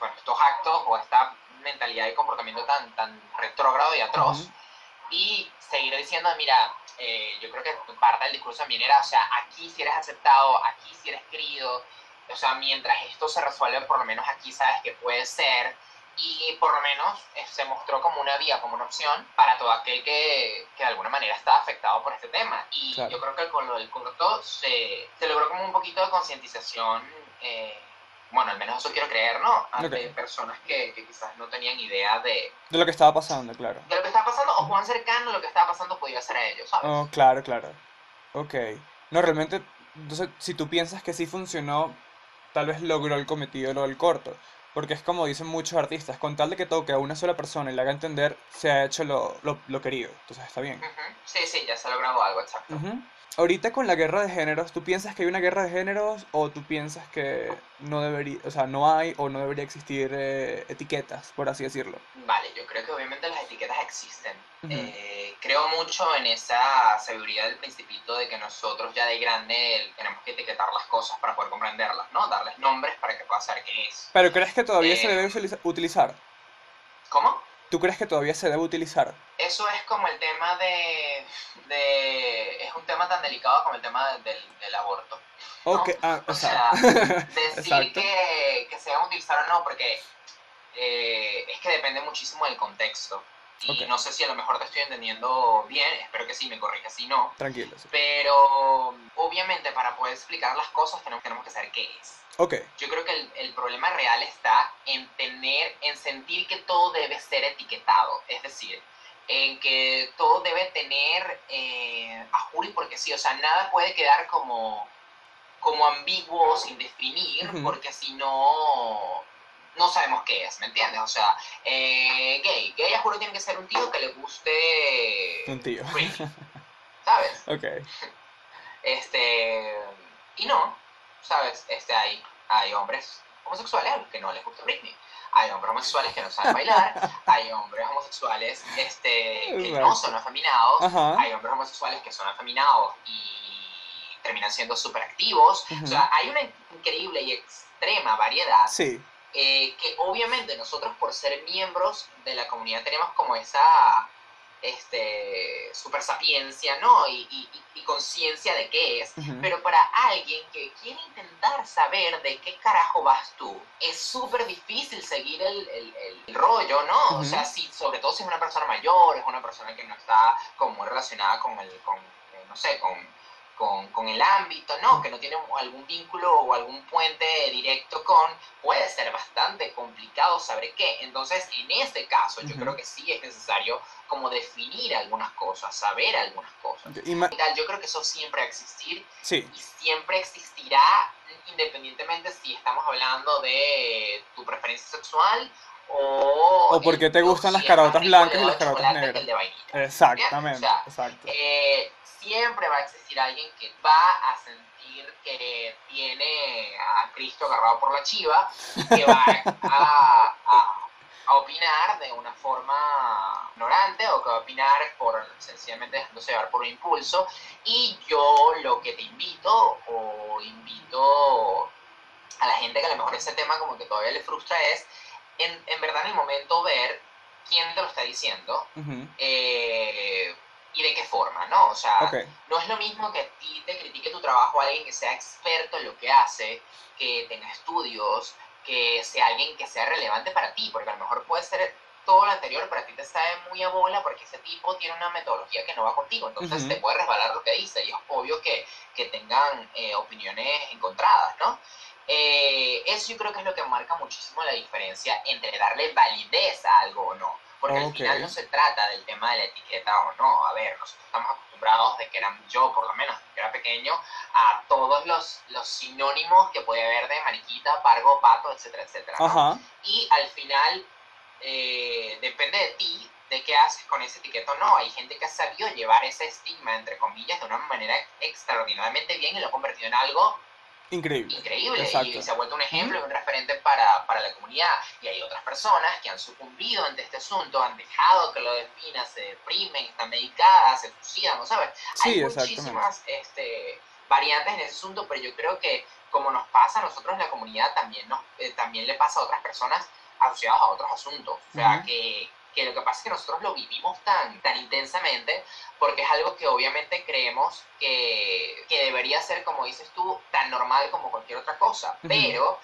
bueno, estos actos o esta mentalidad y comportamiento tan, tan retrógrado y atroz Ujú. y seguir diciendo, mira, eh, yo creo que parte del discurso también era, o sea, aquí si eres aceptado, aquí si eres querido, o sea, mientras esto se resuelve, por lo menos aquí sabes que puede ser, y por lo menos eh, se mostró como una vía, como una opción para todo aquel que, que de alguna manera estaba afectado por este tema. Y Claro. yo creo que con lo del corto se, se logró como un poquito de concientización, eh, bueno, al menos eso quiero creer, ¿no? Ante Ok. personas que, que quizás no tenían idea de, De lo que estaba pasando, claro. de lo que estaba pasando o cuán cercano lo que estaba pasando podía ser a ellos, ¿sabes? Oh, claro, claro. Ok. No, realmente, entonces, si tú piensas que sí funcionó, tal vez logró el cometido lo del corto. Porque es como dicen muchos artistas, con tal de que toque a una sola persona y le haga entender, se ha hecho lo, lo, lo querido. Entonces está bien. Ujú. Sí, sí, ya se ha logrado algo, exacto. Ujú. Ahorita con la guerra de géneros, ¿tú piensas que hay una guerra de géneros o tú piensas que no debería, o sea, no hay o no debería existir eh, etiquetas, por así decirlo? Vale, yo creo que obviamente las etiquetas existen. Ujú. Eh, creo mucho en esa sabiduría del principito de que nosotros ya de grande tenemos que etiquetar las cosas para poder comprenderlas, ¿no? Darles nombres para que pueda saber qué es. Pero ¿crees que todavía se Eh. debe utiliza- utilizar? ¿Cómo? ¿Tú crees que todavía se debe utilizar? Eso es como el tema de, de... Es un tema tan delicado como el tema del, del aborto. ¿no? Ok, ah, O sea, decir que, que se a utilizar o no, porque eh, es que depende muchísimo del contexto. Y Ok. no sé si a lo mejor te estoy entendiendo bien, espero que sí, me corrija si no. Tranquilo. sí. Pero obviamente para poder explicar las cosas tenemos, tenemos que saber qué es. Ok, Yo creo que el, el problema real está en tener, en sentir que todo debe ser etiquetado. Es decir, en que todo debe tener eh, a porque sí. O sea, nada puede quedar como, como ambiguo, sin definir, porque si no, no sabemos qué es, ¿me entiendes? O sea, eh, gay. Gay a juro tiene que ser un tío que le guste... un tío. ¿Sabes? Ok, Este, y no, ¿sabes? Este, hay, hay hombres homosexuales a los que no les gusta Britney. Hay hombres homosexuales que no saben bailar. hay hombres homosexuales este, que no son afeminados. Ajá. Hay hombres homosexuales que son afeminados y terminan siendo súper activos. O sea, hay una increíble y extrema variedad sí, eh, que obviamente nosotros por ser miembros de la comunidad tenemos como esa este, super sapiencia, ¿no? Y, y, y conciencia de qué es. Pero para alguien que quiere intentar saber de qué carajo vas tú, es súper difícil seguir el, el- el rollo, ¿no? O sea, si, sobre todo si es una persona mayor, es una persona que no está como muy relacionada con el, con, eh, no sé, con, con, con el ámbito, ¿no? Que no tiene algún vínculo o algún puente directo con, puede ser bastante complicado saber qué. Entonces, en este caso, yo Ujú. creo que sí es necesario como definir algunas cosas, saber algunas cosas. Y tal, Yo creo que eso siempre va a existir sí, y siempre existirá independientemente si estamos hablando de tu preferencia sexual o... O porque te gustan las rico blancas y las que negras. exactamente, O sea, exacto. Eh, siempre va a existir alguien que va a sentir que tiene a Cristo agarrado por la chiva, que va a, a- a opinar de una forma ignorante o que va a opinar por sencillamente dejándose llevar por un impulso. Y yo lo que te invito o invito a la gente que a lo mejor ese tema como que todavía le frustra es en, en verdad en el momento ver quién te lo está diciendo eh, y de qué forma, ¿no? O sea, Ok, no es lo mismo que a ti te critique tu trabajo alguien que sea experto en lo que hace, que tenga estudios, que sea alguien que sea relevante para ti, porque a lo mejor puede ser todo lo anterior, pero a ti te sabe muy a bola porque ese tipo tiene una metodología que no va contigo, entonces Ujú. te puede resbalar lo que dice y es obvio que, que tengan eh, opiniones encontradas, ¿no? Eh, eso yo creo que es lo que marca muchísimo la diferencia entre darle validez a algo o no. Porque al final no se trata del tema de la etiqueta o no. A ver, nosotros estamos acostumbrados de que eran yo, por lo menos, que era pequeño, a todos los, los sinónimos que puede haber de mariquita, pargo, pato, etcétera, etcétera. Y al final eh, depende de ti de qué haces con esa etiqueta o no. Hay gente que ha sabido llevar ese estigma, entre comillas, de una manera extraordinariamente bien y lo ha convertido en algo increíble. increíble Exacto. y se ha vuelto un ejemplo y un referente para, para la comunidad. Y hay otras personas que han sucumbido ante este asunto, han dejado que lo defina, se deprimen, están medicadas, se suicidan, ¿no sabes? Sí, hay muchísimas este, variantes en ese asunto, pero yo creo que como nos pasa a nosotros en la comunidad, también, nos, eh, también le pasa a otras personas asociadas a otros asuntos. O sea, que, que lo que pasa es que nosotros lo vivimos tan, tan intensamente porque es algo que obviamente creemos que, que debería ser, como dices tú, tan normal como cualquier otra cosa. Pero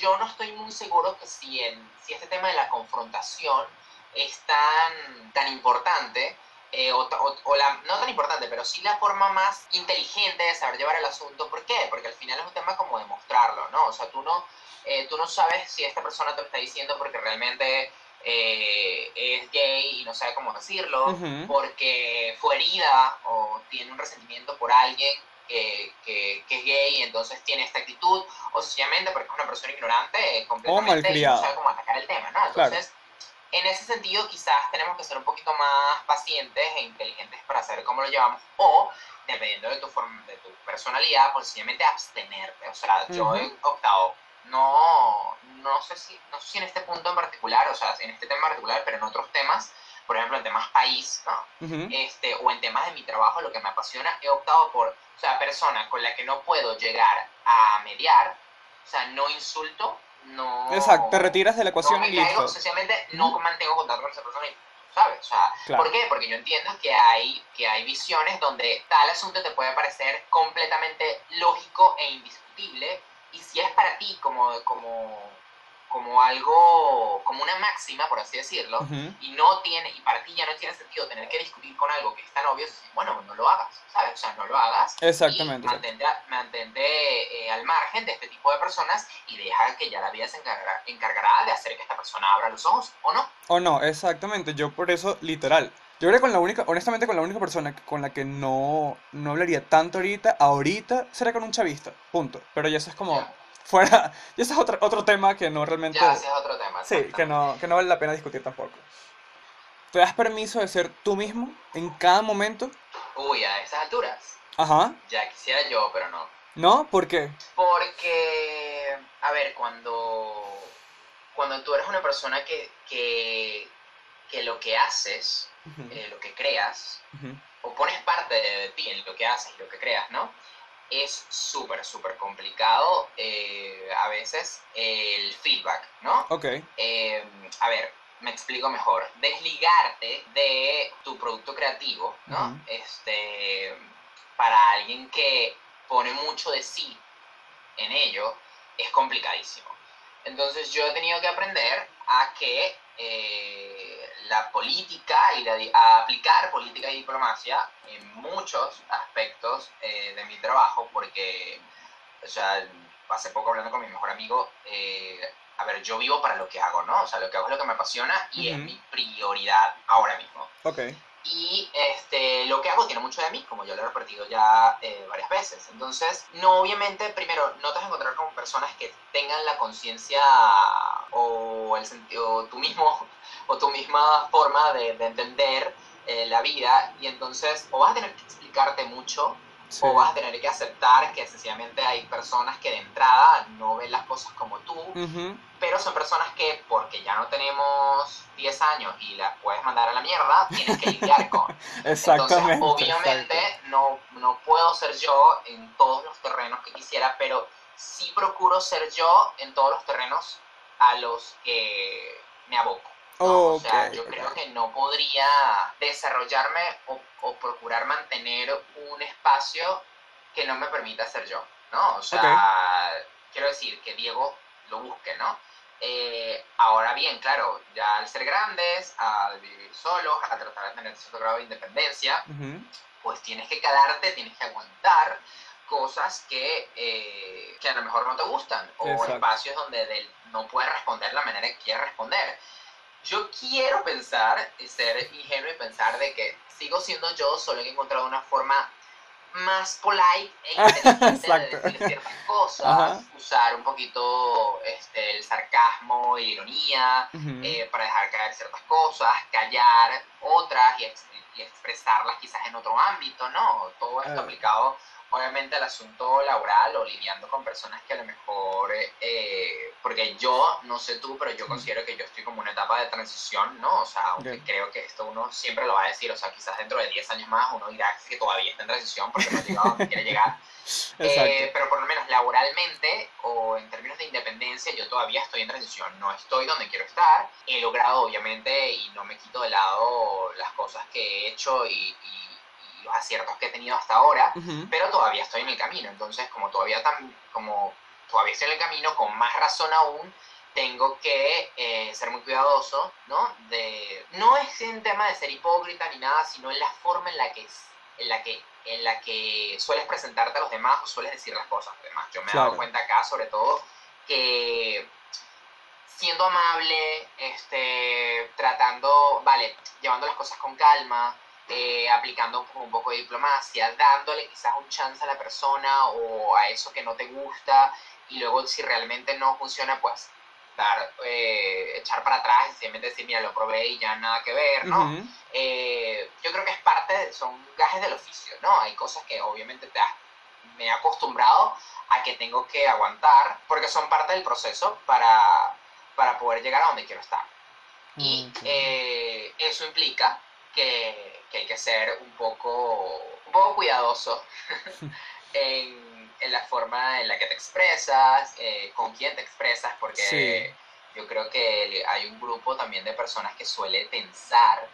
yo no estoy muy seguro que si, en, si este tema de la confrontación es tan, tan importante, eh, o, o- o la, no tan importante, pero sí la forma más inteligente de saber llevar el asunto. ¿Por qué? Porque al final es un tema como demostrarlo, ¿no? O sea, tú no, eh, tú no sabes si esta persona te lo está diciendo porque realmente eh, es gay y no sabe cómo decirlo, porque fue herida o tiene un resentimiento por alguien que, que- que es gay y entonces tiene esta actitud, o sencillamente porque es una persona ignorante eh, completamente y no sabe cómo atacar el tema, ¿no? Entonces, en ese sentido quizás tenemos que ser un poquito más pacientes e inteligentes para saber cómo lo llevamos o dependiendo de tu forma, de tu personalidad, pues sencillamente abstenerte. O sea, yo he optado no, no sé si, no sé si en este punto en particular, o sea, en este tema en particular, pero en otros temas, por ejemplo, en temas país, ¿no? Este, o en temas de mi trabajo, lo que me apasiona, he optado por, o sea, persona con la que no puedo llegar a mediar, o sea, no insulto, no... Exacto, te retiras de la no ecuación me y caigo, listo. sencillamente no mantengo contacto con esa persona, y, ¿sabes? O sea, Claro. ¿por qué? Porque yo entiendo que hay, que hay visiones donde tal asunto te puede parecer completamente lógico e indiscutible, y si es para ti como, como, como algo, como una máxima, por así decirlo, y no tiene, y para ti ya no tiene sentido tener que discutir con algo que es tan obvio, bueno, no lo hagas, ¿sabes? O sea, no lo hagas. Exactamente, Y mantente, eh, al margen de este tipo de personas y deja que ya la vida se encargará, encargará de hacer que esta persona abra los ojos o no. O no, exactamente. Yo por eso, literal. Yo creo que con la única, honestamente, con la única persona con la que no, no hablaría tanto ahorita, ahorita, será con un chavista. Punto. Pero ya eso es como Ya. fuera. Y ese es otro, otro tema que no realmente. Ya, ese es otro tema. Sí, que no, que no vale la pena discutir tampoco. ¿Te das permiso de ser tú mismo en cada momento? Uy, a estas alturas. Ajá. Ya quisiera yo, pero no. ¿No? ¿Por qué? Porque, a ver, cuando, cuando tú eres una persona que, que, que lo que haces, Eh, lo que creas, o pones parte de ti en lo que haces y lo que creas, ¿no? Es súper, súper complicado eh, a veces el feedback, ¿no? Ok. Eh, a ver, me explico mejor, desligarte de tu producto creativo, ¿no? Este, para alguien que pone mucho de sí en ello, es complicadísimo. Entonces yo he tenido que aprender a que eh, la política y la a aplicar política y diplomacia en muchos aspectos eh, de mi trabajo, porque, o sea, hace poco hablando con mi mejor amigo, eh, a ver, yo vivo para lo que hago, ¿no? O sea, lo que hago es lo que me apasiona y es Ujú. mi prioridad ahora mismo. Ok. Y este, lo que hago tiene mucho de mí, como yo lo he repetido ya eh, varias veces. Entonces, no, obviamente, primero, no te vas a encontrar con personas que tengan la conciencia o el sentido, tú mismo, o tu misma forma de, de entender eh, la vida. Y entonces, o vas a tener que explicarte mucho, Sí. o vas a tener que aceptar que sencillamente hay personas que de entrada no ven las cosas como tú, Ujú. pero son personas que porque ya no tenemos 10 años y las puedes mandar a la mierda, tienes que lidiar con. Exactamente. Entonces, obviamente, no, no puedo ser yo en todos los terrenos que quisiera, pero sí procuro ser yo en todos los terrenos a los que me aboco. ¿No? o sea, yo ok. creo que no podría desarrollarme o, o procurar mantener un espacio que no me permita ser yo, ¿no? O sea, quiero decir que Diego lo busque, ¿no? Eh, ahora bien, claro, ya al ser grandes, al vivir solos, a tratar de tener cierto grado de independencia, Ujú. pues tienes que quedarte, tienes que aguantar cosas que, eh, que a lo mejor no te gustan o Exacto. espacios donde del- no puedes responder la manera que quieres responder. Yo quiero pensar, y ser ingenuo y pensar de que sigo siendo yo, solo he encontrado una forma más polite e inteligente de decir ciertas cosas, Ajá. usar un poquito este, el sarcasmo y la ironía, eh, para dejar caer ciertas cosas, callar otras y, ex- y expresarlas quizás en otro ámbito, ¿no? Todo esto Ah. aplicado obviamente al asunto laboral o lidiando con personas que a lo mejor, eh, porque yo, no sé tú, pero yo Mm. considero que yo estoy como una etapa de transición, ¿no? O sea, aunque creo que esto uno siempre lo va a decir, o sea, quizás dentro de 10 años más uno dirá que todavía está en transición porque no ha llegado a donde quiere llegar. Eh, pero por lo menos laboralmente o en términos de independencia, yo todavía estoy en transición. No estoy donde quiero estar. He logrado, obviamente, y no me quito de lado las cosas que he hecho y, y- aciertos que he tenido hasta ahora, pero todavía estoy en el camino. Entonces, como todavía, tam- como todavía estoy en el camino, con más razón aún, tengo que eh, ser muy cuidadoso, ¿no? De, no es un tema de ser hipócrita ni nada, sino en la forma en la que, en la que, en la que sueles presentarte a los demás o sueles decir las cosas a los demás. Yo me he dado cuenta acá, sobre todo, que siendo amable, este, tratando, vale, llevando las cosas con calma, eh, aplicando un poco de diplomacia, dándole quizás un chance a la persona o a eso que no te gusta y luego si realmente no funciona, pues dar, eh, echar para atrás y simplemente decir, mira, lo probé y ya nada que ver, ¿no? Eh, yo creo que es parte, de- son gajes del oficio, ¿no? Hay cosas que obviamente te has- me he acostumbrado a que tengo que aguantar porque son parte del proceso para, para poder llegar a donde quiero estar. Y eh, eso implica que, que hay que ser un poco, un poco cuidadoso en, en la forma en la que te expresas, eh, con quién te expresas, porque Sí. yo creo que hay un grupo también de personas que suele pensar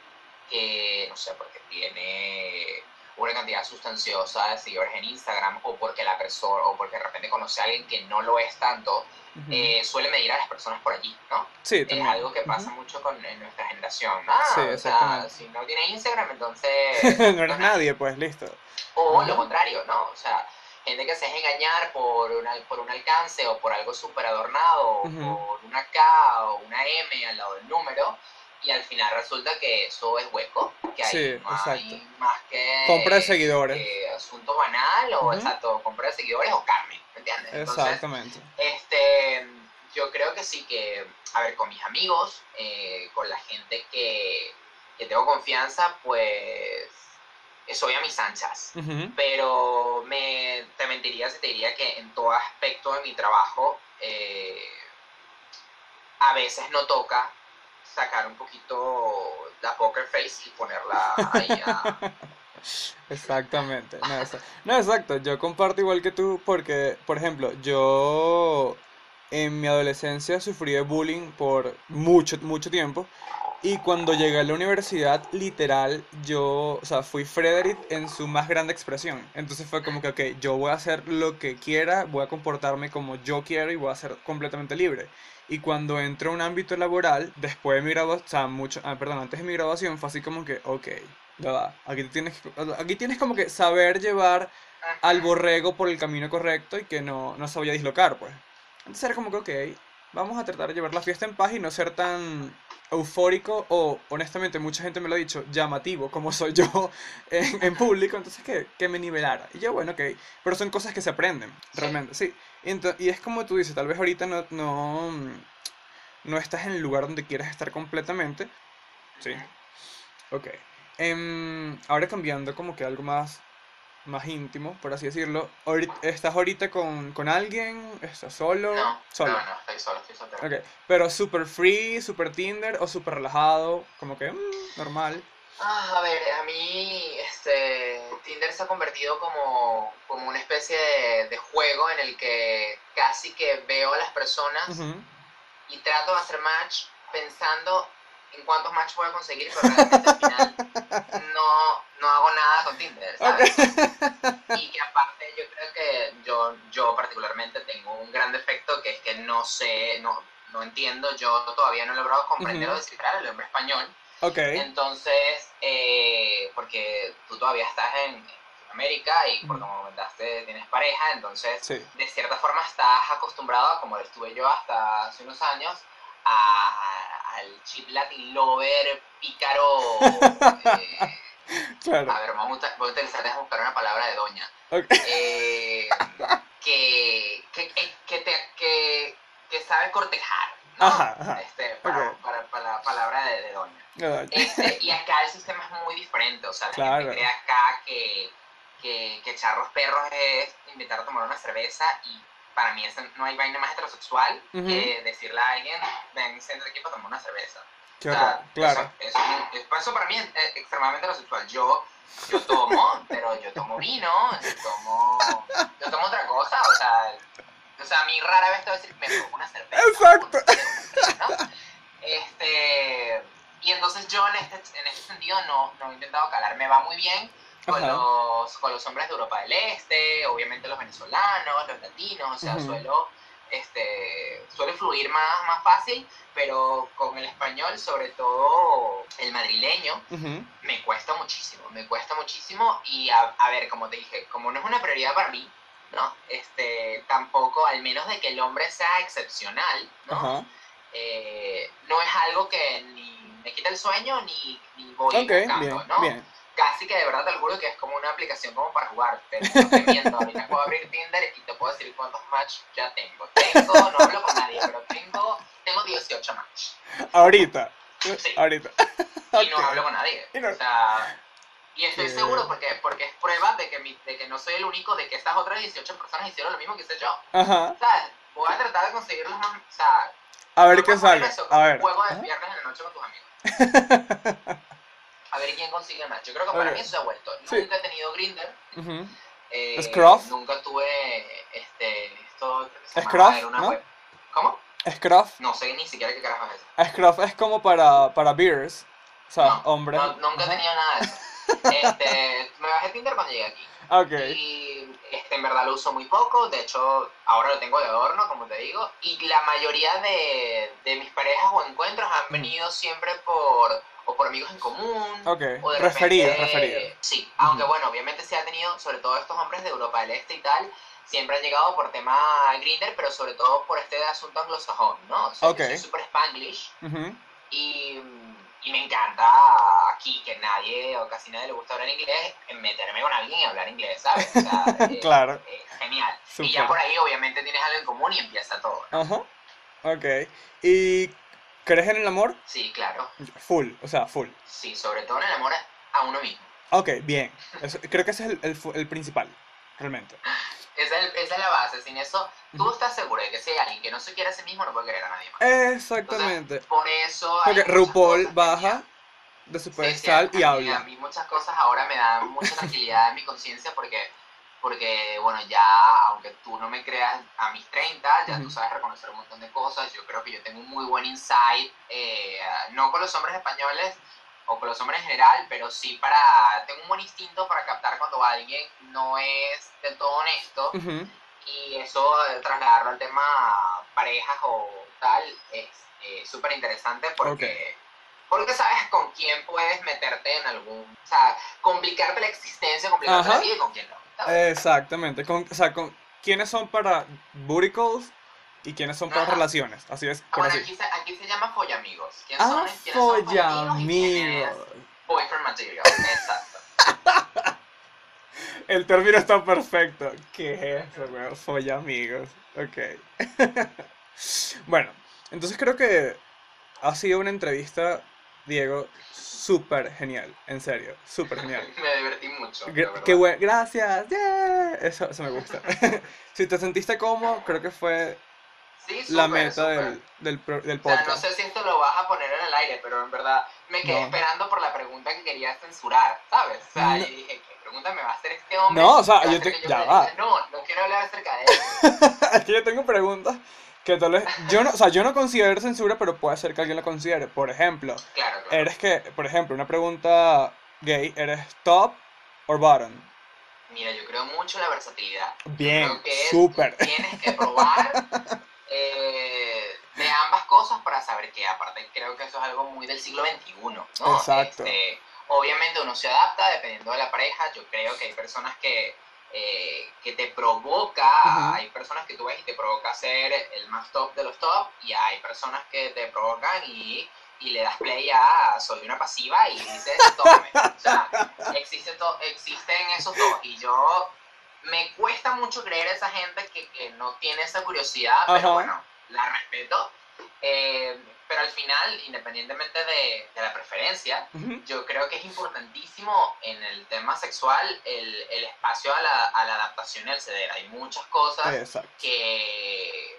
que, no sé, porque tiene una cantidad sustanciosa de seguidores en Instagram o porque la persona o porque de repente conoce a alguien que no lo es tanto, Ujú. eh, suele medir a las personas por allí, ¿no? sí, Es también. algo que pasa Ujú. mucho con, en nuestra generación. Ah, Sí, o sea, si no tiene Instagram, entonces... no eres nadie, pues listo. O Ajá. lo contrario, ¿no? O sea, gente que se deja engañar por, una, por un alcance o por algo súper adornado, por una K o una M al lado del número, y al final resulta que eso es hueco, que hay, Sí, hay exacto. más que... Compra de seguidores. que asunto banal o, exacto, compra de seguidores o carne, ¿me entiendes? Entonces, Exactamente. este, yo creo que sí que, a ver, con mis amigos, eh, con la gente que, que tengo confianza, pues soy a mis anchas. Pero me, te mentiría si te diría que en todo aspecto de mi trabajo, eh, a veces no toca sacar un poquito la poker face y ponerla ahí a... Exactamente. No, exa- no, exacto. Yo comparto igual que tú porque, por ejemplo, yo en mi adolescencia sufrí de bullying por mucho, mucho tiempo. Y cuando llegué a la universidad, literal, yo, o sea, fui Frederick en su más grande expresión. Entonces fue como que, ok, yo voy a hacer lo que quiera, voy a comportarme como yo quiero y voy a ser completamente libre. Y cuando entro a un ámbito laboral, después de mi graduación, o sea, mucho, ah, perdón, antes de mi graduación, fue así como que, ok, aquí tienes, aquí tienes como que saber llevar al borrego por el camino correcto y que no, no se vaya a dislocar, pues. Entonces era como que, ok, vamos a tratar de llevar la fiesta en paz y no ser tan eufórico o, honestamente, mucha gente me lo ha dicho, llamativo, como soy yo en, en público, entonces que, que, me nivelara. Y yo, bueno, ok, pero son cosas que se aprenden, realmente, sí. Y, y es como tú dices, tal vez ahorita no, no, no estás en el lugar donde quieres estar completamente. Sí. Ok. Em, ahora cambiando como que algo más más íntimo, por así decirlo. ¿Estás ahorita con, con alguien? ¿Estás solo? No, solo. no, no, estoy solo, estoy pero super free, super Tinder o super relajado, como que mm, normal. Ah, a ver, a mí este, Tinder se ha convertido como, como una especie de, de, juego en el que casi que veo a las personas y trato de hacer match pensando en cuántos matches voy a conseguir, pero realmente al final hago nada con Tinder, ¿sabes? Y que aparte yo creo que yo, yo particularmente tengo un gran defecto que es que no sé, no, no entiendo, yo todavía no he logrado comprender o descifrar el hombre español. Okay. Entonces, eh, porque tú todavía estás en, América y por como comentaste tienes pareja, entonces de cierta forma estás acostumbrado, como lo estuve yo hasta hace unos años, a, al chip Latin lover pícaro. Eh, claro. A ver, vamos a, voy a utilizar, déjame buscar una palabra de doña. Eh, que, que, que, te, que, que sabe cortejar. ¿no? Ajá, Este, para, para, para, la palabra de, de doña. Este, y acá el sistema es muy diferente. O sea, la claro. gente cree acá que, que, que echarlos perros es invitar a tomar una cerveza y para mí eso, no hay vaina más heterosexual que decirle a alguien, ven, siéntate aquí para tomar una cerveza. o sea, claro. Eso, eso, eso, para mí es extremadamente heterosexual. Yo, yo tomo, pero yo tomo vino, yo tomo, yo tomo otra cosa, o sea, o sea, a mí rara vez te voy a decir, me tomo una cerveza. Exacto. ¿no? Este, y entonces yo en este, en este sentido no, no he intentado calar, me va muy bien con los, con los hombres de Europa del Este, obviamente los venezolanos, los latinos, o sea, suelo, este, suele fluir más, más fácil, pero con el español, sobre todo el madrileño, me cuesta muchísimo, me cuesta muchísimo y a, a, ver, como te dije, como no es una prioridad para mí, ¿no? Este, tampoco, al menos de que el hombre sea excepcional, ¿no? Eh, no es algo que ni me quita el sueño ni, ni voy okay, buscando, bien, ¿no? Bien casi que de verdad te juro que es como una aplicación como para jugar. Pero no te miento, ahorita puedo abrir Tinder y te puedo decir cuántos match ya tengo. Tengo, no hablo con nadie, pero tengo, tengo 18 match. Ahorita. Sí. Ahorita. Y okay. no hablo con nadie. Y, no. o sea, y estoy yeah. seguro porque, porque es prueba de que, mi, de que no soy el único, de que estas otras 18 personas hicieron lo mismo que hice yo. Ajá. ¿Sabes? Voy a tratar de conseguir los más. O sea, a ver qué sale. A ver. Juego de viernes en la noche con tus amigos. a ver quién consigue más. Yo creo que para Okay. mí eso se ha vuelto. Sí. Nunca he tenido Grinder. Ujú. Eh, Scruff. Nunca tuve este, esto que se Scruff, una ¿no? web. ¿Cómo? Scruff. No sé ni siquiera qué carajo es eso. Scruff es como para, para beers. O sea, no, hombres. no, nunca he tenido nada de eso. Este, me bajé Tinder cuando llegué aquí. Ok. Y este, en verdad lo uso muy poco, de hecho ahora lo tengo de adorno, como te digo, y la mayoría de, de mis parejas o encuentros han venido siempre por, o por amigos en común, Ok. o de Referido, repente- referido. Sí, aunque bueno, obviamente se ha tenido, sobre todo estos hombres de Europa del Este y tal, siempre han llegado por tema Grinder, pero sobre todo por este asunto anglosajón, ¿no? O sea, Ok. yo soy súper spanglish Ujú. y, y me encanta aquí que nadie o casi nadie le gusta hablar inglés, meterme con alguien y hablar inglés, ¿sabes? O sea, eh, Claro. eh, genial. Y Súper. ya por ahí obviamente tienes algo en común y empieza todo. ¿no? Ajá. Ok. ¿Y crees en el amor? Sí, claro. Full, o sea, full. Sí, sobre todo en el amor a uno mismo. Ok, bien. Eso- creo que ese es el, el el principal, realmente. Esa es, esa es la base. Sin eso, tú estás seguro de que si hay alguien que no se quiere a sí mismo, no puede querer a nadie más. Exactamente. Por eso. Porque RuPaul baja de su Sí, sí, pedestal a y habla. A mí muchas cosas ahora me dan mucha tranquilidad en mi conciencia porque, porque, bueno, ya, aunque tú no me creas a mis 30, ya Ujú. tú sabes reconocer un montón de cosas. Yo creo que yo tengo un muy buen insight, eh, no con los hombres españoles o con los hombres en general, pero sí para. Tengo un buen instinto para captar cuando alguien no es del todo honesto y eso de trasladarlo al tema parejas o tal es eh, súper interesante porque, porque sabes con quién puedes meterte en algún, o sea, complicarte la existencia, complicarte Ajá. la vida y con quién no. ¿sabes? Exactamente. Con, o sea, con, ¿quiénes son para booty calls y quiénes son Ajá. relaciones? Así es, por bueno, así. aquí se, aquí se llama follamigos. ¿Quién Ah, son, quiénes son follamigos follamigos. boyfriend material? Exacto. El término está perfecto. ¿Qué es eso, weón? Follamigos. Ok. bueno, entonces creo que ha sido una entrevista, Diego, súper genial. En serio, súper genial. Me divertí mucho. Gra- qué bueno, gracias. yeah. Eso, eso me gusta. si te sentiste cómodo, creo que fue Sí, la súper, meta del, del, del O sea, no podcast. sé si esto lo vas a poner en el aire, pero en verdad me quedé No. esperando por la pregunta que querías censurar, ¿sabes? O sea, No. y dije, ¿qué pregunta me va a hacer este hombre? No, o sea, ¿Qué va a yo te- que ya me va. No, no quiero hablar acerca de eso. es que yo tengo preguntas que tal vez. Yo no, o sea, yo no considero censura, pero puede ser que alguien lo considere. Por ejemplo, Claro, claro. eres que, por ejemplo, una pregunta gay, ¿eres top o bottom? Mira, yo creo mucho en la versatilidad. Bien, súper. Tienes que probar eh, de ambas cosas para saber que aparte creo que eso es algo muy del siglo XXI, ¿no? Exacto. Este, obviamente uno se adapta dependiendo de la pareja. Yo creo que hay personas que, eh, que te provoca, hay personas que tú ves y te provoca ser el más top de los top y hay personas que te provocan y, y le das play a soy una pasiva y dices tómame. o sea, existe to- existen esos dos y yo me cuesta mucho creer a esa gente que, que no tiene esa curiosidad, Ajá. pero bueno, la respeto. Eh, pero al final, independientemente de, de la preferencia, yo creo que es importantísimo en el tema sexual el, el espacio a la, a la adaptación y al ceder. Hay muchas cosas Exacto. que,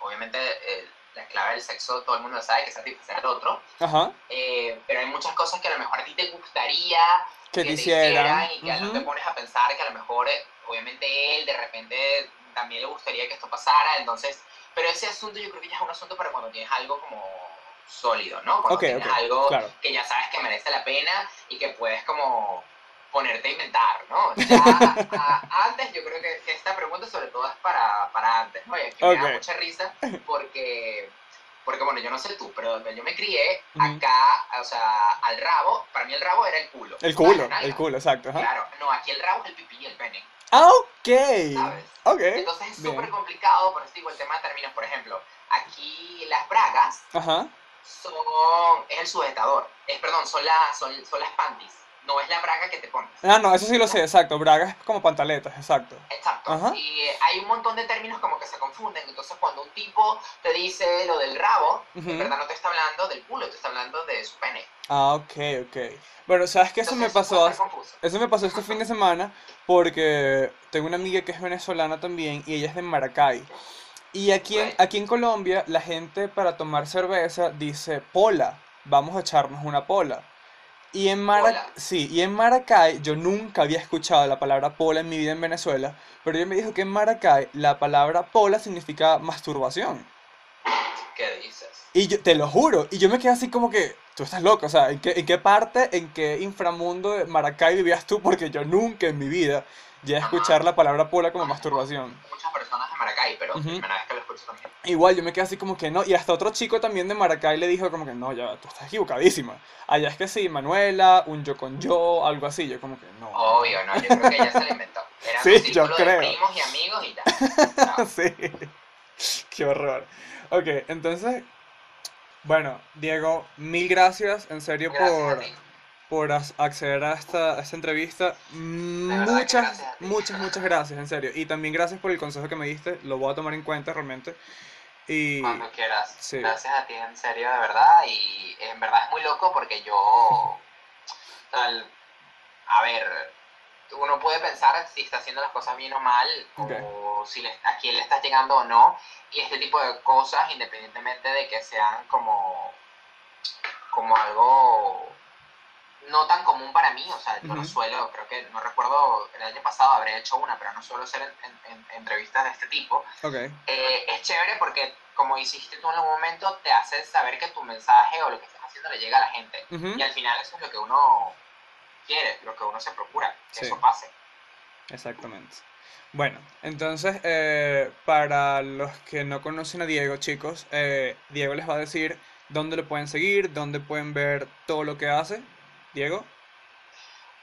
obviamente, eh, la clave del sexo todo el mundo sabe, que es satisfacer al otro, Ajá. eh, pero hay muchas cosas que a lo mejor a ti te gustaría Que que te te hicieran. hicieran y que no te pones a pensar que a lo mejor, eh, obviamente él de repente también le gustaría que esto pasara, entonces, pero ese asunto yo creo que ya es un asunto para cuando tienes algo como sólido, ¿no? Cuando Ok, tienes ok, algo claro. que ya sabes que merece la pena y que puedes como ponerte a inventar, ¿no? Ya a- antes yo creo que, que esta pregunta sobre todo es para, para antes, ¿no? Y aquí me da mucha risa porque, porque bueno, yo no sé tú, pero donde yo me crié, acá, o sea, al rabo, para mí el rabo era el culo. El culo, La el culo, exacto. Ajá. Claro, no, aquí el rabo es el pipí y el pene, Ah, ok. ¿sabes? Ok. Entonces es súper complicado, por eso digo el tema de términos, por ejemplo, aquí las bragas Ajá. son, es el sujetador, es, perdón, son, las son, son las panties, no es la braga que te pones. Ah, no, eso sí lo sé, exacto. Bragas es como pantaletas, exacto. Exacto. Ajá. Y hay un montón de términos como que se confunden. Entonces, cuando un tipo te dice lo del rabo, en verdad no te está hablando del culo, te está hablando de su pene. Ah, ok, ok. Bueno, ¿sabes qué? Eso me pasó. Eso me pasó este fin de semana porque tengo una amiga que es venezolana también y ella es de Maracay. Y aquí en, aquí en Colombia la gente para tomar cerveza dice pola, vamos a echarnos una pola. Y en, Mara- sí, y en Maracay yo nunca había escuchado la palabra pola en mi vida en Venezuela, pero ella me dijo que en Maracay la palabra pola significa masturbación. ¿Qué dices? Y yo te lo juro, y yo me quedé así como que, tú estás loco, o sea, ¿en qué, en qué parte, en qué inframundo de Maracay vivías tú? Porque yo nunca en mi vida llegué a Ajá. escuchar la palabra pola como masturbación. Muchas personas Maracay, pero Ujú. primera vez que lo escucho también. Igual, yo me quedé así como que no, y hasta otro chico también de Maracay le dijo como que no, ya, tú estás equivocadísima. Allá es que sí, Manuela, un yo con yo, algo así, yo como que no. Obvio, ¿no? Yo creo que ya se lo inventó. Era Sí, un yo de creo. primos y amigos y. Chao. sí, qué horror. Ok, entonces, bueno, Diego, mil gracias, en serio, Gracias por... por acceder a esta, a esta entrevista. Muchas, muchas, muchas gracias, en serio. Y también gracias por el consejo que me diste, lo voy a tomar en cuenta realmente. Y Cuando quieras. sí. Gracias a ti, en serio, de verdad. Y en verdad es muy loco porque yo. tal, a ver, uno puede pensar si está haciendo las cosas bien o mal, o si le- a quién le estás llegando o no. Y este tipo de cosas, independientemente de que sean como. como algo no tan común para mí, o sea, yo no suelo, creo que, no recuerdo, el año pasado habré hecho una, pero no suelo hacer en- en- en- entrevistas de este tipo. Ok. Eh, es chévere porque, como hiciste tú en algún momento, te hace saber que tu mensaje o lo que estás haciendo le llega a la gente. Y al final eso es lo que uno quiere, lo que uno se procura, que Sí. eso pase. Exactamente. Bueno, entonces, eh, para los que no conocen a Diego, chicos, eh, Diego les va a decir dónde lo pueden seguir, dónde pueden ver todo lo que hace. Diego.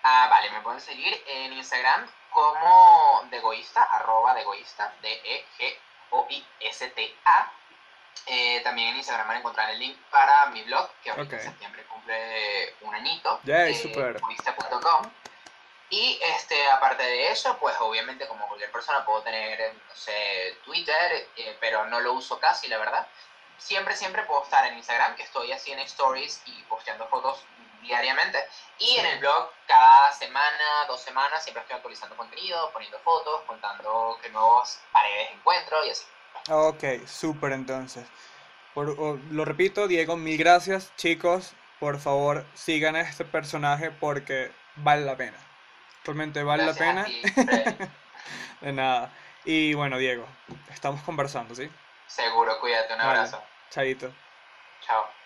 Ah, vale, me pueden seguir en Instagram como degoísta, arroba degoísta, D-E-G-O-I-S-T-A. Eh, también en Instagram van a encontrar el link para mi blog, que ahorita Ok. en septiembre cumple un añito. Yay, eh, súper. degoísta.com. Y este, aparte de eso, pues obviamente como cualquier persona puedo tener, eh, no sé, Twitter, eh, pero no lo uso casi, la verdad. Siempre, siempre puedo estar en Instagram, que estoy así en stories y posteando fotos diariamente. Y en el blog, cada semana, dos semanas, siempre estoy actualizando contenido, poniendo fotos, contando qué nuevas paredes encuentro y así. Ok, súper entonces. Por- o- lo repito, Diego, mil gracias, chicos. Por favor, sigan a este personaje porque vale la pena. Realmente vale la Gracias pena. ti. De nada. Y bueno, Diego, estamos conversando, ¿sí? Seguro, cuídate, un Vale. abrazo. Chaito. Chao.